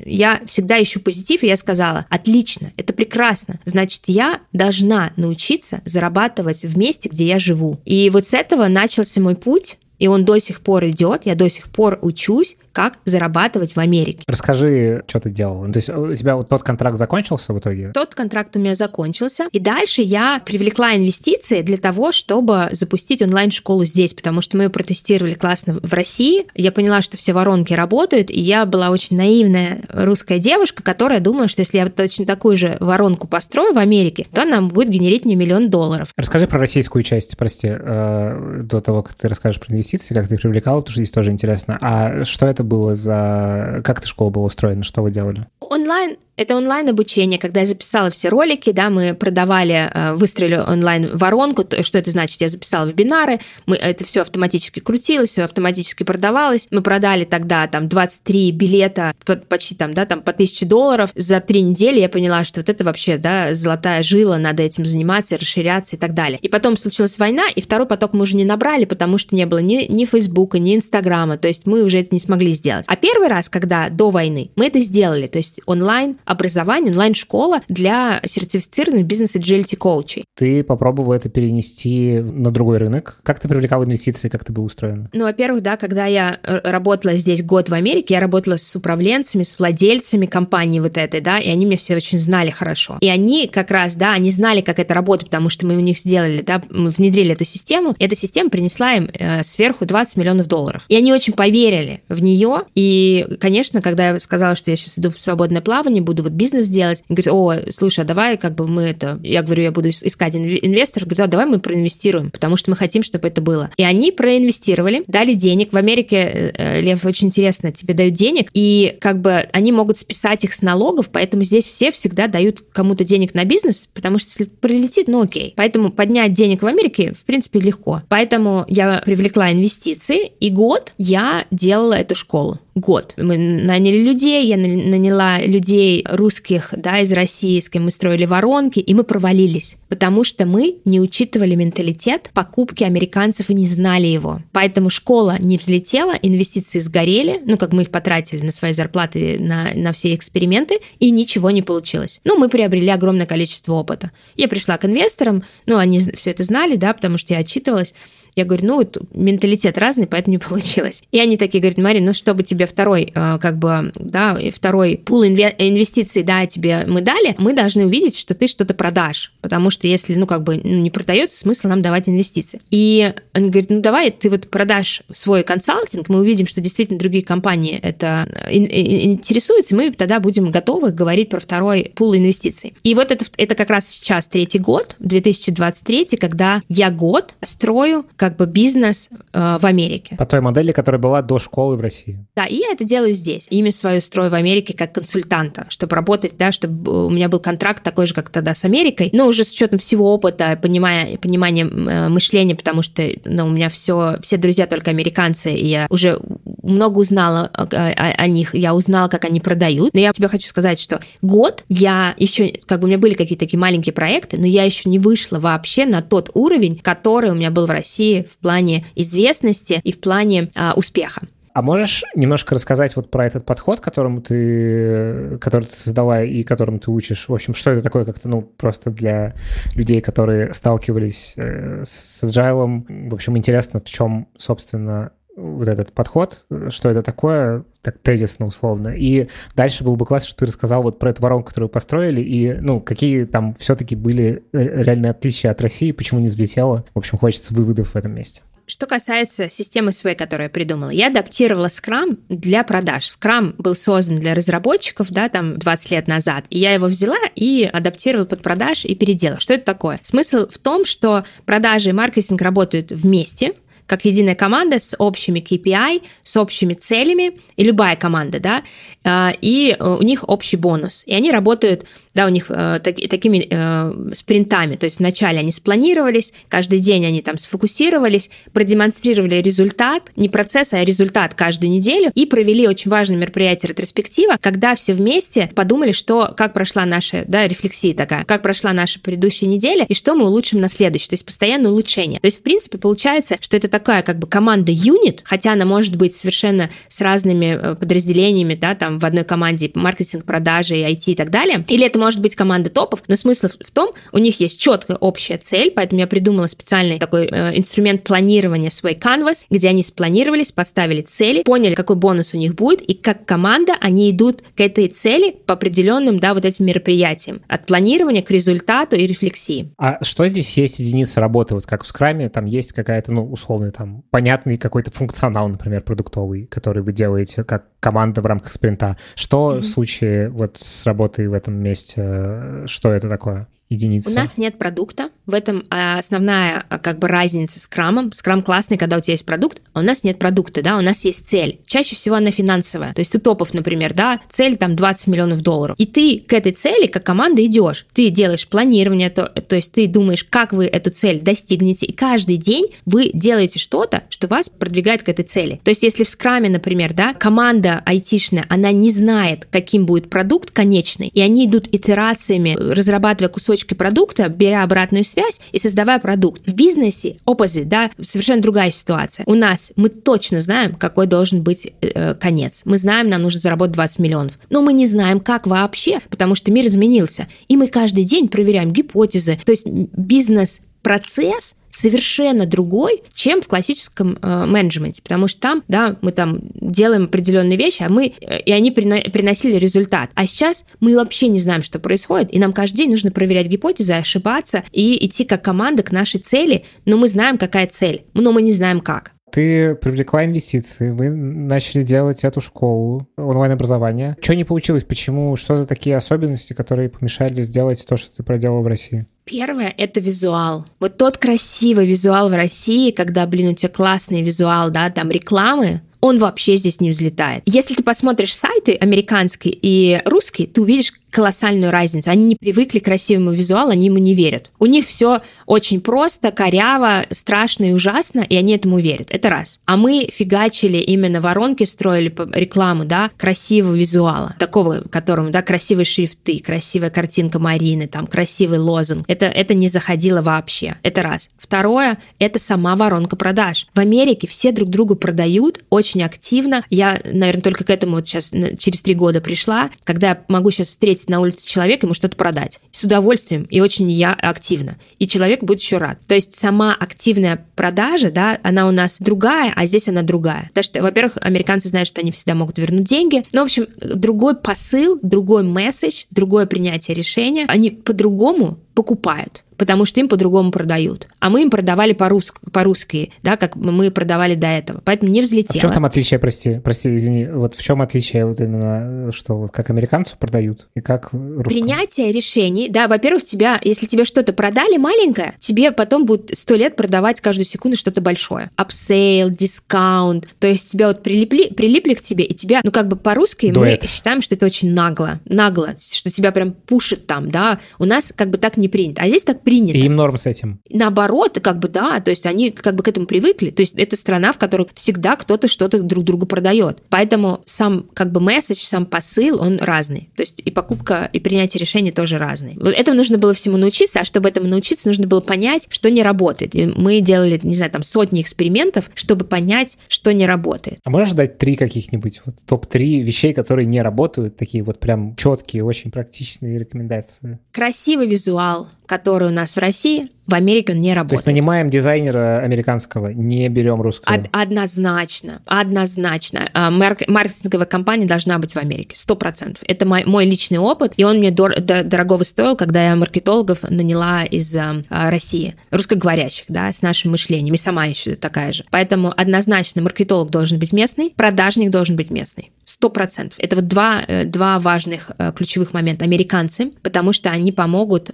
я всегда ищу позитив, и я сказала, отлично, это прекрасно, значит, я должна научиться зарабатывать в месте, где я живу. И вот с этого начался мой путь, и он до сих пор идет, я до сих пор учусь, как зарабатывать в Америке. Расскажи, что ты делал. То есть у тебя вот тот контракт закончился в итоге? Тот контракт у меня закончился. И дальше я привлекла инвестиции для того, чтобы запустить онлайн-школу здесь, потому что мы ее протестировали классно в России. Я поняла, что все воронки работают, и я была очень наивная русская девушка, которая думала, что если я точно такую же воронку построю в Америке, то она будет генерить мне миллион долларов. Расскажи про российскую часть, прости, э, до того, как ты расскажешь про инвестиции, как ты привлекала, потому что здесь тоже интересно. А что это это было за... Как эта школа была устроена? Что вы делали? онлайн это онлайн-обучение, когда я записала все ролики, да, мы продавали, э, выстроили онлайн-воронку, что это значит? Я записала вебинары, мы, это все автоматически крутилось, все автоматически продавалось. Мы продали тогда там 23 билета почти там, да, там по 1000 долларов. За три недели я поняла, что вот это вообще, да, золотая жила, надо этим заниматься, расширяться и так далее. И потом случилась война, и второй поток мы уже не набрали, потому что не было ни, ни Фейсбука, ни Инстаграма, то есть мы уже это не смогли сделать. А первый раз, когда до войны, мы это сделали, то есть онлайн образование, онлайн-школа для сертифицированных бизнес-agility коучей. Ты попробовала это перенести на другой рынок. Как ты привлекал инвестиции, как это было устроено? Ну, во-первых, да, когда я работала здесь год в Америке, я работала с управленцами, с владельцами компании вот этой, да, и они меня все очень знали хорошо. И они как раз, да, они знали, как это работает, потому что мы у них сделали, да, мы внедрили эту систему, эта система принесла им э, сверху 20 миллионов долларов. И они очень поверили в нее, и, конечно, когда я сказала, что я сейчас иду в свободное плавание, буду вот бизнес делать. Говорит, о, слушай, а давай как бы мы это... Я говорю, я буду искать инвесторов. Говорю, а давай мы проинвестируем, потому что мы хотим, чтобы это было. И они проинвестировали, дали денег. В Америке, э, э, Лев, очень интересно, тебе дают денег, и как бы они могут списать их с налогов, поэтому здесь все всегда дают кому-то денег на бизнес, потому что если прилетит, ну окей. Поэтому поднять денег в Америке, в принципе, легко. Поэтому я привлекла инвестиции, и год я делала эту школу год. Мы наняли людей, я наняла людей русских, да, из России, с кем мы строили воронки, и мы провалились, потому что мы не учитывали менталитет покупки американцев и не знали его. Поэтому школа не взлетела, инвестиции сгорели, ну, как мы их потратили на свои зарплаты, на, на все эксперименты, и ничего не получилось. Ну, мы приобрели огромное количество опыта. Я пришла к инвесторам, ну, они все это знали, да, потому что я отчитывалась, я говорю, ну, вот менталитет разный, поэтому не получилось. И они такие говорят, Марин, ну, чтобы тебе второй, э, как бы, да, второй пул инвестиций, да, тебе мы дали, мы должны увидеть, что ты что-то продашь. Потому что если, ну, как бы, ну, не продается, смысл нам давать инвестиции. И он говорит, ну, давай ты вот продашь свой консалтинг, мы увидим, что действительно другие компании это интересуются, мы тогда будем готовы говорить про второй пул инвестиций. И вот это, это как раз сейчас третий год, 2023, когда я год строю как бы бизнес э, в Америке. По той модели, которая была до школы в России. Да, и я это делаю здесь. Имя свое строю в Америке как консультанта, чтобы работать, да, чтобы у меня был контракт такой же, как тогда с Америкой, но уже с учетом всего опыта, понимая, понимания э, мышления, потому что ну, у меня все, все друзья только американцы, и я уже много узнала о, о, о них, я узнала, как они продают. Но я тебе хочу сказать, что год я еще, как бы у меня были какие-то такие маленькие проекты, но я еще не вышла вообще на тот уровень, который у меня был в России в плане известности и в плане а, успеха. А можешь немножко рассказать вот про этот подход, которому ты, который ты создала и которым ты учишь? В общем, что это такое как-то, ну, просто для людей, которые сталкивались э, с agile. В общем, интересно, в чем, собственно, вот этот подход, что это такое, так тезисно условно. И дальше был бы классно, что ты рассказал вот про эту воронку, которую построили, и, ну, какие там все-таки были реальные отличия от России, почему не взлетело. В общем, хочется выводов в этом месте. Что касается системы своей, которую я придумала, я адаптировала Scrum для продаж. Scrum был создан для разработчиков, да, там 20 лет назад, и я его взяла и адаптировала под продаж и переделала. Что это такое? Смысл в том, что продажи и маркетинг работают вместе, как единая команда с общими KPI, с общими целями, и любая команда, да, а, и у них общий бонус. И они работают да, у них э, так, такими э, спринтами, то есть вначале они спланировались, каждый день они там сфокусировались, продемонстрировали результат, не процесс, а результат каждую неделю, и провели очень важное мероприятие ретроспектива, когда все вместе подумали, что, как прошла наша, да, рефлексия такая, как прошла наша предыдущая неделя, и что мы улучшим на следующей, то есть постоянное улучшение. То есть, в принципе, получается, что это такая как бы команда юнит, хотя она может быть совершенно с разными э, подразделениями, да, там в одной команде маркетинг, продажи, IT и так далее, или это может быть команда топов, но смысл в том, у них есть четкая общая цель, поэтому я придумала специальный такой э, инструмент планирования свой Canvas, где они спланировались, поставили цели, поняли, какой бонус у них будет, и как команда они идут к этой цели по определенным, да, вот этим мероприятиям. От планирования к результату и рефлексии. А что здесь есть единица работы? Вот как в скраме, там есть какая-то, ну, условный, там, понятный какой-то функционал, например, продуктовый, который вы делаете как команда в рамках спринта. Что mm-hmm. в случае вот с работой в этом месте что это такое? Единица. У нас нет продукта, В этом а, основная а, как бы разница с крамом. Скрам классный, когда у тебя есть продукт, а у нас нет продукта, да, у нас есть цель. Чаще всего она финансовая. То есть ты топов, например, да, цель там 20 миллионов долларов. И ты к этой цели, как команда, идешь. Ты делаешь планирование, то, то есть ты думаешь, как вы эту цель достигнете, и каждый день вы делаете что-то, что вас продвигает к этой цели. То есть если в скраме, например, да, команда айтишная, она не знает, каким будет продукт конечный, и они идут итерациями, разрабатывая кусочки продукта, беря обратную связь и создавая продукт. В бизнесе opposite, да, совершенно другая ситуация. У нас мы точно знаем, какой должен быть э, конец. Мы знаем, нам нужно заработать 20 миллионов. Но мы не знаем, как вообще, потому что мир изменился. И мы каждый день проверяем гипотезы. То есть бизнес-процесс совершенно другой, чем в классическом э, менеджменте, потому что там, да, мы там делаем определенные вещи, а мы э, и они приносили результат. А сейчас мы вообще не знаем, что происходит, и нам каждый день нужно проверять гипотезы, ошибаться и идти как команда к нашей цели, но мы знаем, какая цель, но мы не знаем как ты привлекла инвестиции, вы начали делать эту школу онлайн-образования. Что не получилось? Почему? Что за такие особенности, которые помешали сделать то, что ты проделала в России? Первое — это визуал. Вот тот красивый визуал в России, когда, блин, у тебя классный визуал, да, там рекламы, он вообще здесь не взлетает. Если ты посмотришь сайты американские и русские, ты увидишь колоссальную разницу. Они не привыкли к красивому визуалу, они ему не верят. У них все очень просто, коряво, страшно и ужасно, и они этому верят. Это раз. А мы фигачили именно воронки, строили рекламу, да, красивого визуала, такого, которому, да, красивые шрифты, красивая картинка Марины, там, красивый лозунг. Это, это не заходило вообще. Это раз. Второе, это сама воронка продаж. В Америке все друг другу продают очень активно. Я, наверное, только к этому вот сейчас через три года пришла, когда я могу сейчас встретить встретить на улице человека, ему что-то продать. С удовольствием и очень я активно. И человек будет еще рад. То есть сама активная продажа, да, она у нас другая, а здесь она другая. Потому что, во-первых, американцы знают, что они всегда могут вернуть деньги. Ну, в общем, другой посыл, другой месседж, другое принятие решения. Они по-другому покупают потому что им по-другому продают. А мы им продавали по-русски, по-русски, да, как мы продавали до этого. Поэтому не взлетело. А в чем там отличие, прости, прости, извини, вот в чем отличие вот именно, что вот как американцу продают и как русскому? Принятие решений, да, во-первых, тебя, если тебе что-то продали маленькое, тебе потом будет сто лет продавать каждую секунду что-то большое. Upsale, discount, то есть тебя вот прилипли, прилипли к тебе, и тебя, ну как бы по-русски мы считаем, что это очень нагло, нагло, что тебя прям push ит там, да, у нас как бы так не принято, а здесь так принято. И им норм с этим. Наоборот, как бы да, то есть они как бы к этому привыкли. То есть это страна, в которой всегда кто-то что-то друг другу продает. Поэтому сам как бы месседж, сам посыл, он разный. То есть и покупка, и принятие решений тоже разные. Вот этому нужно было всему научиться, а чтобы этому научиться, нужно было понять, что не работает. И мы делали, не знаю, там сотни экспериментов, чтобы понять, что не работает. А можешь дать три каких-нибудь вот топ-3 вещей, которые не работают, такие вот прям четкие, очень практичные рекомендации? Красивый визуал, который у нас в России, в Америке он не работает. То есть нанимаем дизайнера американского, не берем русского? Однозначно, однозначно. А, маркетинговая компания должна быть в Америке, сто процентов. Это мой, мой личный опыт, и он мне дор- дорогого стоил, когда я маркетологов наняла из а, России, русскоговорящих, да, с нашим мышлением, и сама еще такая же. Поэтому однозначно маркетолог должен быть местный, продажник должен быть местный. Сто процентов. Это вот два, э, два важных э, ключевых момента. Американцы, потому что они помогут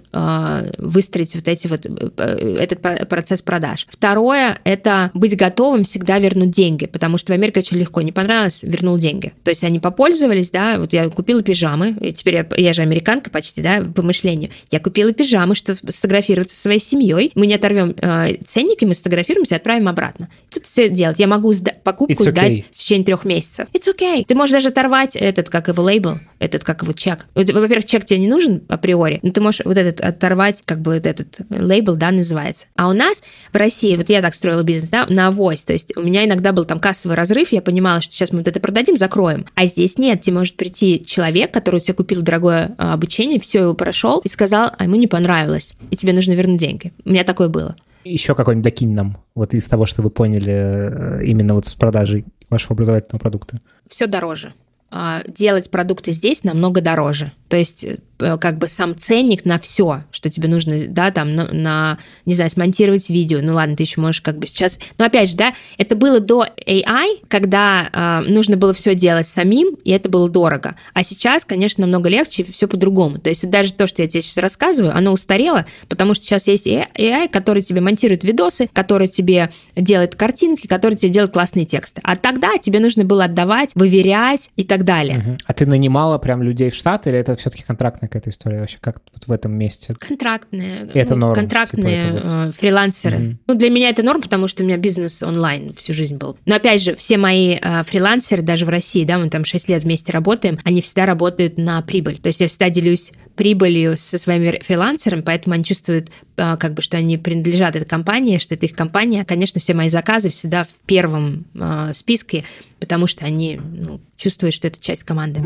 выстроить вот эти вот этот процесс продаж. Второе – это быть готовым всегда вернуть деньги, потому что в Америке очень легко. Не понравилось – вернул деньги. То есть они попользовались, да, вот я купила пижамы, и теперь я, я же американка почти, да, по мышлению. Я купила пижамы, что сфотографироваться со своей семьей. Мы не оторвем э, ценники, мы сфотографируемся и отправим обратно. Тут все делать. Я могу сда- покупку okay. сдать в течение трех месяцев. It's okay. Ты можешь даже оторвать этот, как его лейбл, этот, как его чек. Во-первых, чек тебе не нужен априори, но ты можешь вот этот оторвать, как бы вот этот лейбл, да, называется. А у нас в России, вот я так строила бизнес, да, на авось, то есть у меня иногда был там кассовый разрыв, я понимала, что сейчас мы вот это продадим, закроем. А здесь нет, тебе может прийти человек, который у тебя купил дорогое а, обучение, все его прошел и сказал, а ему не понравилось, и тебе нужно вернуть деньги. У меня такое было. Еще какой-нибудь докинь нам, вот из того, что вы поняли э, именно вот с продажей вашего образовательного продукта. Все дороже. А, делать продукты здесь намного дороже. То есть э, как бы сам ценник на все, что тебе нужно, да, там, на, на, не знаю, смонтировать видео. Ну ладно, ты еще можешь как бы сейчас... Но опять же, да, это было до AI, когда э, нужно было все делать самим, и это было дорого. А сейчас, конечно, намного легче, все по-другому. То есть даже то, что я тебе сейчас рассказываю, оно устарело, потому что сейчас есть AI, который тебе монтирует видосы, который тебе делает картинки, который тебе делает классные тексты. А тогда тебе нужно было отдавать, выверять и так далее. Угу. А ты нанимала прям людей в штат, или это все-таки контрактная какая-то история вообще? Как вот в этом месте? Контрактные. это ну, норм, Контрактные типа, это вот. фрилансеры. Угу. Ну, для меня это норм, потому что у меня бизнес онлайн всю жизнь был. Но опять же, все мои э, фрилансеры, даже в России, да, мы там 6 лет вместе работаем, они всегда работают на прибыль. То есть я всегда делюсь прибылью со своими фрилансерами, поэтому они чувствуют, э, как бы, что они принадлежат этой компании, что это их компания. Конечно, все мои заказы всегда в первом э, списке, потому что они ну, чувствуют, что это часть команды.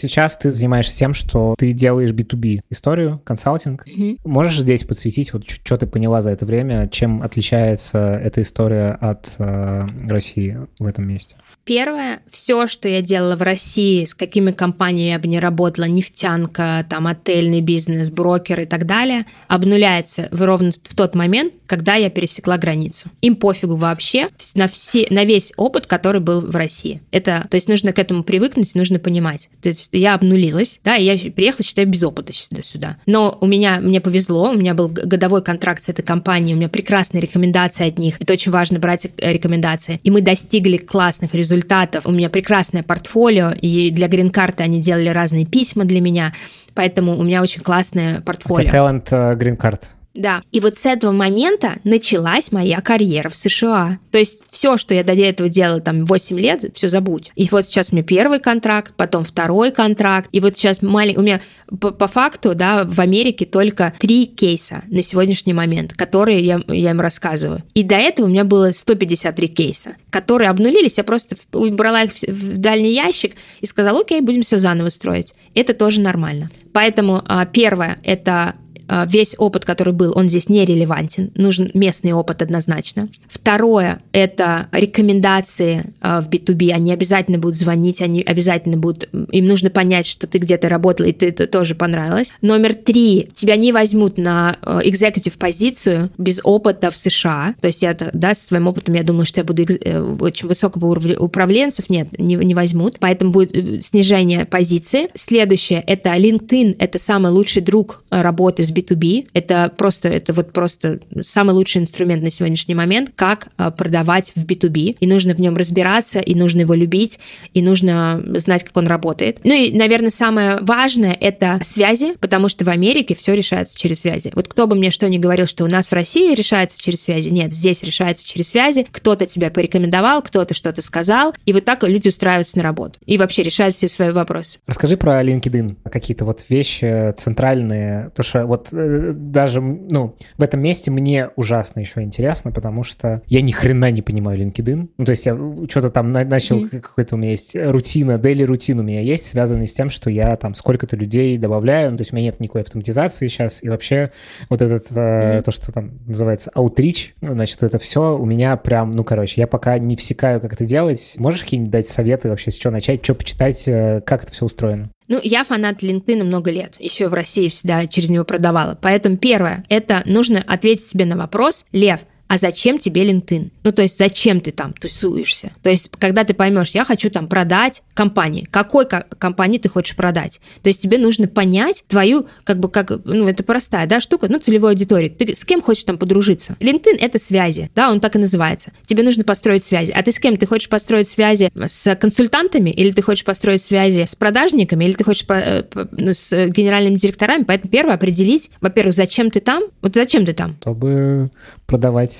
Сейчас ты занимаешься тем, что ты делаешь B2B историю, консалтинг. Mm-hmm. Можешь здесь подсветить, вот что ты поняла за это время, чем отличается эта история от э, России в этом месте? Первое, все, что я делала в России, с какими компаниями я бы не работала, нефтянка, там отельный бизнес, брокер и так далее, обнуляется в ровно в тот момент, когда я пересекла границу. Им пофигу вообще на, все, на весь опыт, который был в России. Это, то есть нужно к этому привыкнуть, нужно понимать. То есть я обнулилась, да, и я приехала, считаю, без опыта сюда. Но у меня, мне повезло, у меня был годовой контракт с этой компанией, у меня прекрасные рекомендации от них. Это очень важно брать э, рекомендации. И мы достигли классных результатов. У меня прекрасное портфолио, и для грин-карты они делали разные письма для меня. Поэтому у меня очень классное портфолио. Это талант грин-карт. Да. И вот с этого момента началась моя карьера в США. То есть все, что я до этого делала там 8 лет, все забудь. И вот сейчас у меня первый контракт, потом второй контракт. И вот сейчас маленький... У меня по, по факту, да, в Америке только три кейса на сегодняшний момент, которые я, я им рассказываю. И до этого у меня было 153 кейса, которые обнулились. Я просто убрала их в дальний ящик и сказала, окей, будем все заново строить. Это тоже нормально. Поэтому а, первое – это весь опыт, который был, он здесь не релевантен. Нужен местный опыт однозначно. Второе – это рекомендации а, в B2B. Они обязательно будут звонить, они обязательно будут... Им нужно понять, что ты где-то работал, и ты это тоже понравилось. Номер три – тебя не возьмут на executive позицию без опыта в США. То есть я, да, с своим опытом я думала, что я буду э, очень высокого уровня управленцев. Нет, не, не возьмут. Поэтому будет э, снижение позиции. Следующее – это LinkedIn. Это самый лучший друг работы с B2B. Это просто, это вот просто самый лучший инструмент на сегодняшний момент, как а, продавать в B2B. И нужно в нем разбираться, и нужно его любить, и нужно знать, как он работает. Ну и, наверное, самое важное — это связи, потому что в Америке все решается через связи. Вот кто бы мне что ни говорил, что у нас в России решается через связи, нет, здесь решается через связи. Кто-то тебя порекомендовал, кто-то что-то сказал, и вот так люди устраиваются на работу. И вообще решают все свои вопросы. Расскажи про LinkedIn. Какие-то вот вещи центральные. То, что вот даже, ну, в этом месте мне ужасно еще интересно, потому что я ни хрена не понимаю LinkedIn. Ну, то есть я что-то там начал, mm-hmm. какой-то у меня есть рутина, daily рутин у меня есть, связанный с тем, что я там сколько-то людей добавляю, ну, то есть у меня нет никакой автоматизации сейчас, и вообще вот этот, mm-hmm. то, что там называется outreach, значит, это все у меня прям, ну, короче, я пока не всекаю, как это делать. Можешь какие-нибудь дать советы вообще, с чего начать, что почитать, э, как это все устроено? Ну, я фанат LinkedIn много лет. Еще в России всегда через него продавала. Поэтому первое, это нужно ответить себе на вопрос, Лев, а зачем тебе LinkedIn? Ну, то есть, зачем ты там тусуешься? То есть, когда ты поймешь, я хочу там продать компании, какой компании ты хочешь продать? То есть, тебе нужно понять твою, как бы, как, ну, это простая, да, штука, ну, целевой аудитории. Ты с кем хочешь там подружиться? LinkedIn — это связи, да, он так и называется. Тебе нужно построить связи. А ты с кем? Ты хочешь построить связи с консультантами, или ты хочешь построить связи с продажниками, или ты хочешь по, э, по, ну, с генеральными директорами? Поэтому первое — определить, во-первых, зачем ты там? Вот зачем ты там? Чтобы продавать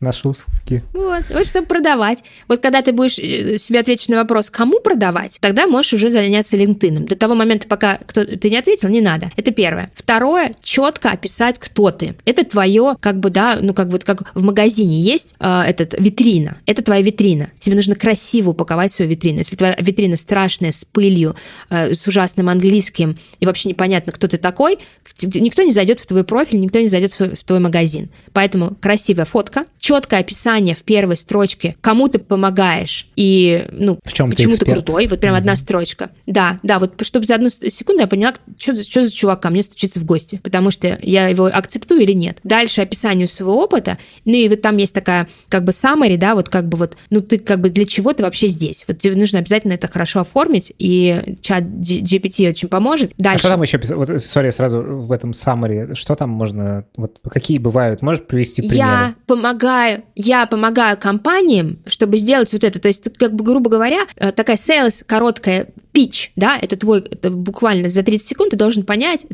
наши услуги. Вот, вот чтобы продавать. Вот когда ты будешь э, себе ответить на вопрос, кому продавать, тогда можешь уже заняться LinkedIn. До того момента, пока кто, ты не ответил, не надо. Это первое. Второе, четко описать, кто ты. Это твое, как бы, да, ну как вот как в магазине есть э, этот витрина. Это твоя витрина. Тебе нужно красиво упаковать свою витрину. Если твоя витрина страшная, с пылью, э, с ужасным английским, и вообще непонятно, кто ты такой, никто не зайдет в твой профиль, никто не зайдет в твой магазин. Поэтому красивая фотка, четкое описание в первой строчке, кому ты помогаешь и, ну, в чем почему ты, ты крутой, вот прям mm-hmm. одна строчка. Да, да, вот чтобы за одну секунду я поняла, что, что за чувак ко мне стучится в гости, потому что я его акцептую или нет. Дальше описание своего опыта, ну и вот там есть такая как бы summary, да, вот как бы вот, ну ты как бы для чего ты вообще здесь? Вот тебе нужно обязательно это хорошо оформить, и чат GPT очень поможет. Дальше. А что там еще? Вот, сори, сразу в этом summary, что там можно, вот какие бывают? Можешь привести примеры? Я помогаю, я помогаю компаниям, чтобы сделать вот это. То есть, как бы, грубо говоря, э, такая sales короткая пич, да, это твой, это буквально за 30 секунд ты должен понять,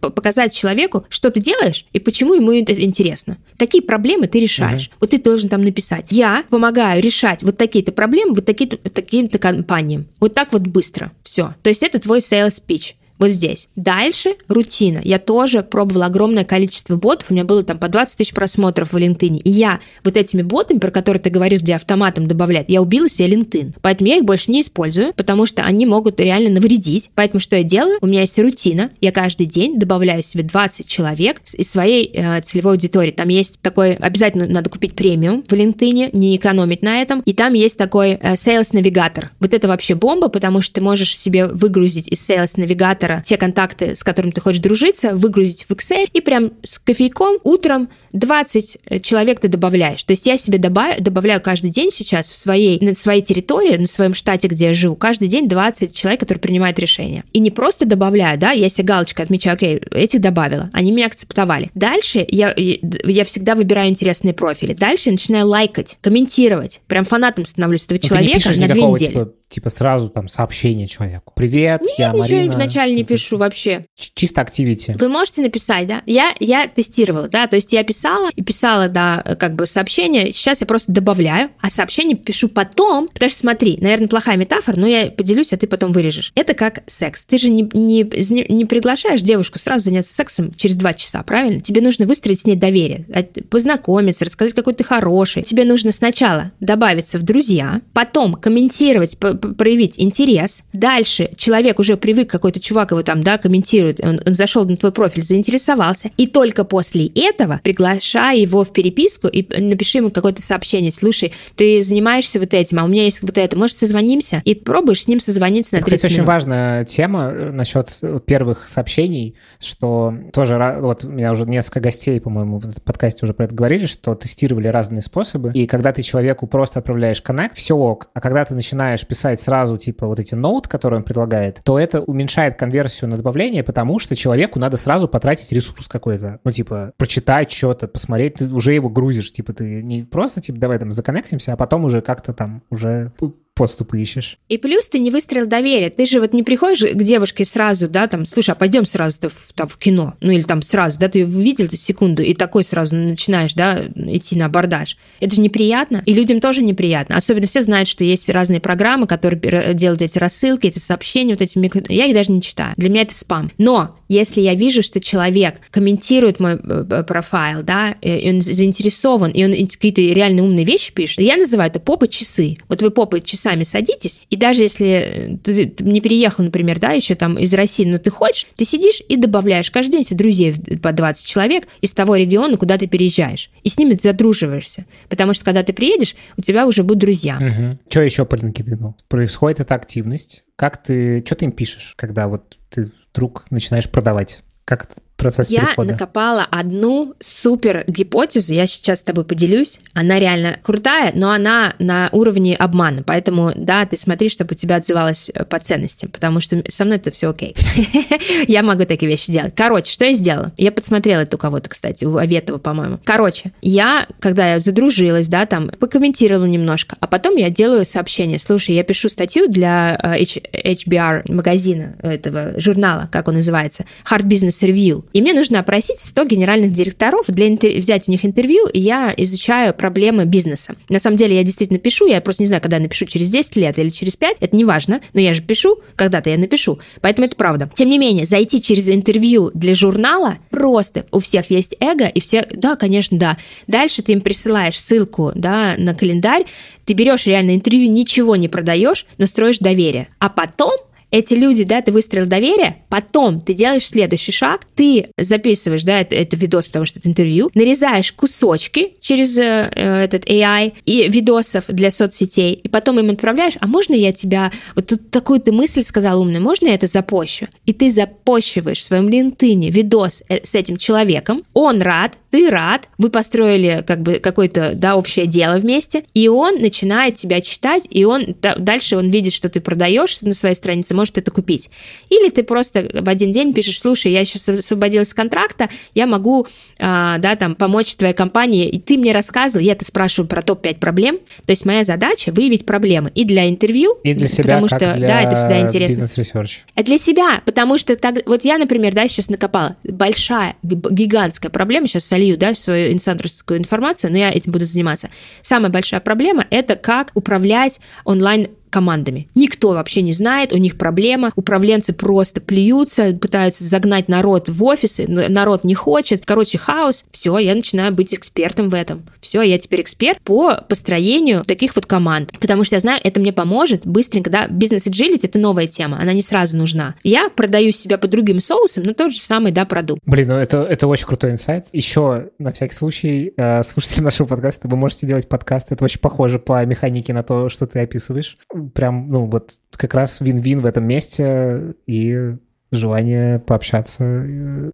показать человеку, что ты делаешь и почему ему это интересно. Какие проблемы ты решаешь. Uh-huh. Вот ты должен там написать. Я помогаю решать вот такие-то проблемы вот такие-то, таким-то компаниям. Вот так вот быстро. Все. То есть это твой sales pitch вот здесь. Дальше рутина. Я тоже пробовала огромное количество ботов, у меня было там по 20 тысяч просмотров в LinkedIn, и я вот этими ботами, про которые ты говоришь, где автоматом добавляют, я убила себе LinkedIn. Поэтому я их больше не использую, потому что они могут реально навредить. Поэтому что я делаю? У меня есть рутина, я каждый день добавляю себе 20 человек из своей э, целевой аудитории. Там есть такой, обязательно надо купить премиум в LinkedIn, не экономить на этом, и там есть такой э, Sales навигатор. Вот это вообще бомба, потому что ты можешь себе выгрузить из Sales навигатора навигатора те контакты, с которыми ты хочешь дружиться, выгрузить в Excel и прям с кофейком утром 20 э, человек ты добавляешь. То есть я себе добавляю, добавляю каждый день сейчас в своей, на своей территории, на своем штате, где я живу, каждый день 20 человек, которые принимают решения. И не просто добавляю, да, я себе галочкой отмечаю, окей, этих добавила, они меня акцептовали. Дальше я, я всегда выбираю интересные профили. Дальше я начинаю лайкать, комментировать. Прям фанатом становлюсь этого Но человека на две недели. Типа типа сразу там сообщение человеку. Привет, Нет, я Марина. вначале не пишу вообще. Чисто активити. Вы можете написать, да? Я, я тестировала, да, то есть я писала и писала, да, как бы сообщение. Сейчас я просто добавляю, а сообщение пишу потом, потому что смотри, наверное, плохая метафора, но я поделюсь, а ты потом вырежешь. Это как секс. Ты же не, не, не приглашаешь девушку сразу заняться сексом через два часа, правильно? Тебе нужно выстроить с ней доверие, а, познакомиться, рассказать, какой ты хороший. Тебе нужно сначала добавиться в друзья, потом комментировать, проявить интерес. Дальше человек уже привык, какой-то чувак его там, да, комментирует, он, он зашел на твой профиль, заинтересовался. И только после этого приглашай его в переписку и напиши ему какое-то сообщение. Слушай, ты занимаешься вот этим, а у меня есть вот это. Может, созвонимся? И пробуешь с ним созвониться на 30 Кстати, минут. очень важная тема э, насчет первых сообщений, что тоже, вот у меня уже несколько гостей, по-моему, в подкасте уже про это говорили, что тестировали разные способы. И когда ты человеку просто отправляешь коннект, все ок. А когда ты начинаешь писать писать сразу, типа, вот эти ноут, которые он предлагает, то это уменьшает конверсию на добавление, потому что человеку надо сразу потратить ресурс какой-то. Ну, типа, прочитать что-то, посмотреть, ты уже его грузишь, типа, ты не просто, типа, давай там законнектимся, а потом уже как-то там уже подступы ищешь. И плюс ты не выстроил доверие. Ты же вот не приходишь к девушке сразу, да, там, слушай, а пойдем сразу в, там, в кино. Ну или там сразу, да, ты увидел секунду и такой сразу начинаешь, да, идти на абордаж. Это же неприятно. И людям тоже неприятно. Особенно все знают, что есть разные программы, которые делают эти рассылки, эти сообщения, вот эти микро... Я их даже не читаю. Для меня это спам. Но если я вижу, что человек комментирует мой э, профайл, да, и он заинтересован, и он какие-то реально умные вещи пишет, я называю это попы часы. Вот вы попы часами садитесь, и даже если ты не переехал, например, да, еще там из России, но ты хочешь, ты сидишь и добавляешь каждый день себе друзей по 20 человек из того региона, куда ты переезжаешь, и с ними задруживаешься. Потому что когда ты приедешь, у тебя уже будут друзья. Угу. Что еще по LinkedIn? Происходит эта активность. Как ты, что ты им пишешь, когда вот ты вдруг начинаешь продавать? Как процесс я перехода? накопала одну супер гипотезу, я сейчас с тобой поделюсь. Она реально крутая, но она на уровне обмана. Поэтому, да, ты смотри, чтобы у тебя отзывалось э, по ценностям, потому что со мной это все окей. я могу такие вещи делать. Короче, что я сделала? Я подсмотрела это у кого-то, кстати, у Аветова, по-моему. Короче, я, когда я задружилась, да, там, покомментировала немножко, а потом я делаю сообщение. Слушай, я пишу статью для э, HBR магазина этого журнала, как он называется, Hard Business Review. И мне нужно опросить 100 генеральных директоров, для интер... взять у них интервью, и я изучаю проблемы бизнеса. На самом деле я действительно пишу, я просто не знаю, когда я напишу, через 10 лет или через 5, это не важно, но я же пишу, когда-то я напишу, поэтому это правда. Тем не менее, зайти через интервью для журнала просто у всех есть эго, и все, да, конечно, да. Дальше ты им присылаешь ссылку, да, на календарь, ты берешь реально интервью, ничего не продаешь, но строишь доверие. А потом эти люди, да, ты выстроил доверие, потом ты делаешь следующий шаг, ты записываешь, да, это, это видос, потому что это интервью, нарезаешь кусочки через э, э этот AI и видосов для соцсетей, и потом им отправляешь, а можно я тебя, вот тут такую ты мысль сказал умную, можно я это запощу? И ты запощиваешь в своем LinkedIn видос э, с этим человеком, он рад, ты рад, вы построили как бы какое-то, да, общее дело вместе, и он начинает тебя читать, и он дальше он видит, что ты продаешь на своей странице, может это купить. Или ты просто в один день пишешь, слушай, я сейчас освободилась с контракта, я могу, а, да, там, помочь твоей компании, и ты мне рассказывал, я это спрашиваю про топ-5 проблем, то есть моя задача выявить проблемы и для интервью, и для себя, потому что, для да, это всегда интересно. Бизнес- research. А для себя, потому что так, вот я, например, да, сейчас накопала большая, гигантская проблема, сейчас солью, да, свою инсайдерскую информацию, но я этим буду заниматься. Самая большая проблема – это как управлять онлайн командами. Никто вообще не знает, у них проблема, управленцы просто плюются, пытаются загнать народ в офисы, народ не хочет, короче, хаос. Все, я начинаю быть экспертом в этом. Все, я теперь эксперт по построению таких вот команд, потому что я знаю, это мне поможет быстренько, да, business agility – это новая тема, она не сразу нужна. Я продаю себя по другим соусам, но тот же самый, да, продукт. Блин, ну это, это очень крутой инсайт. Еще, на всякий случай, э, слушайте нашего подкаста, вы можете делать подкаст, это очень похоже по механике на то, что ты описываешь прям, ну, вот как раз вин-вин в этом месте, и желание пообщаться.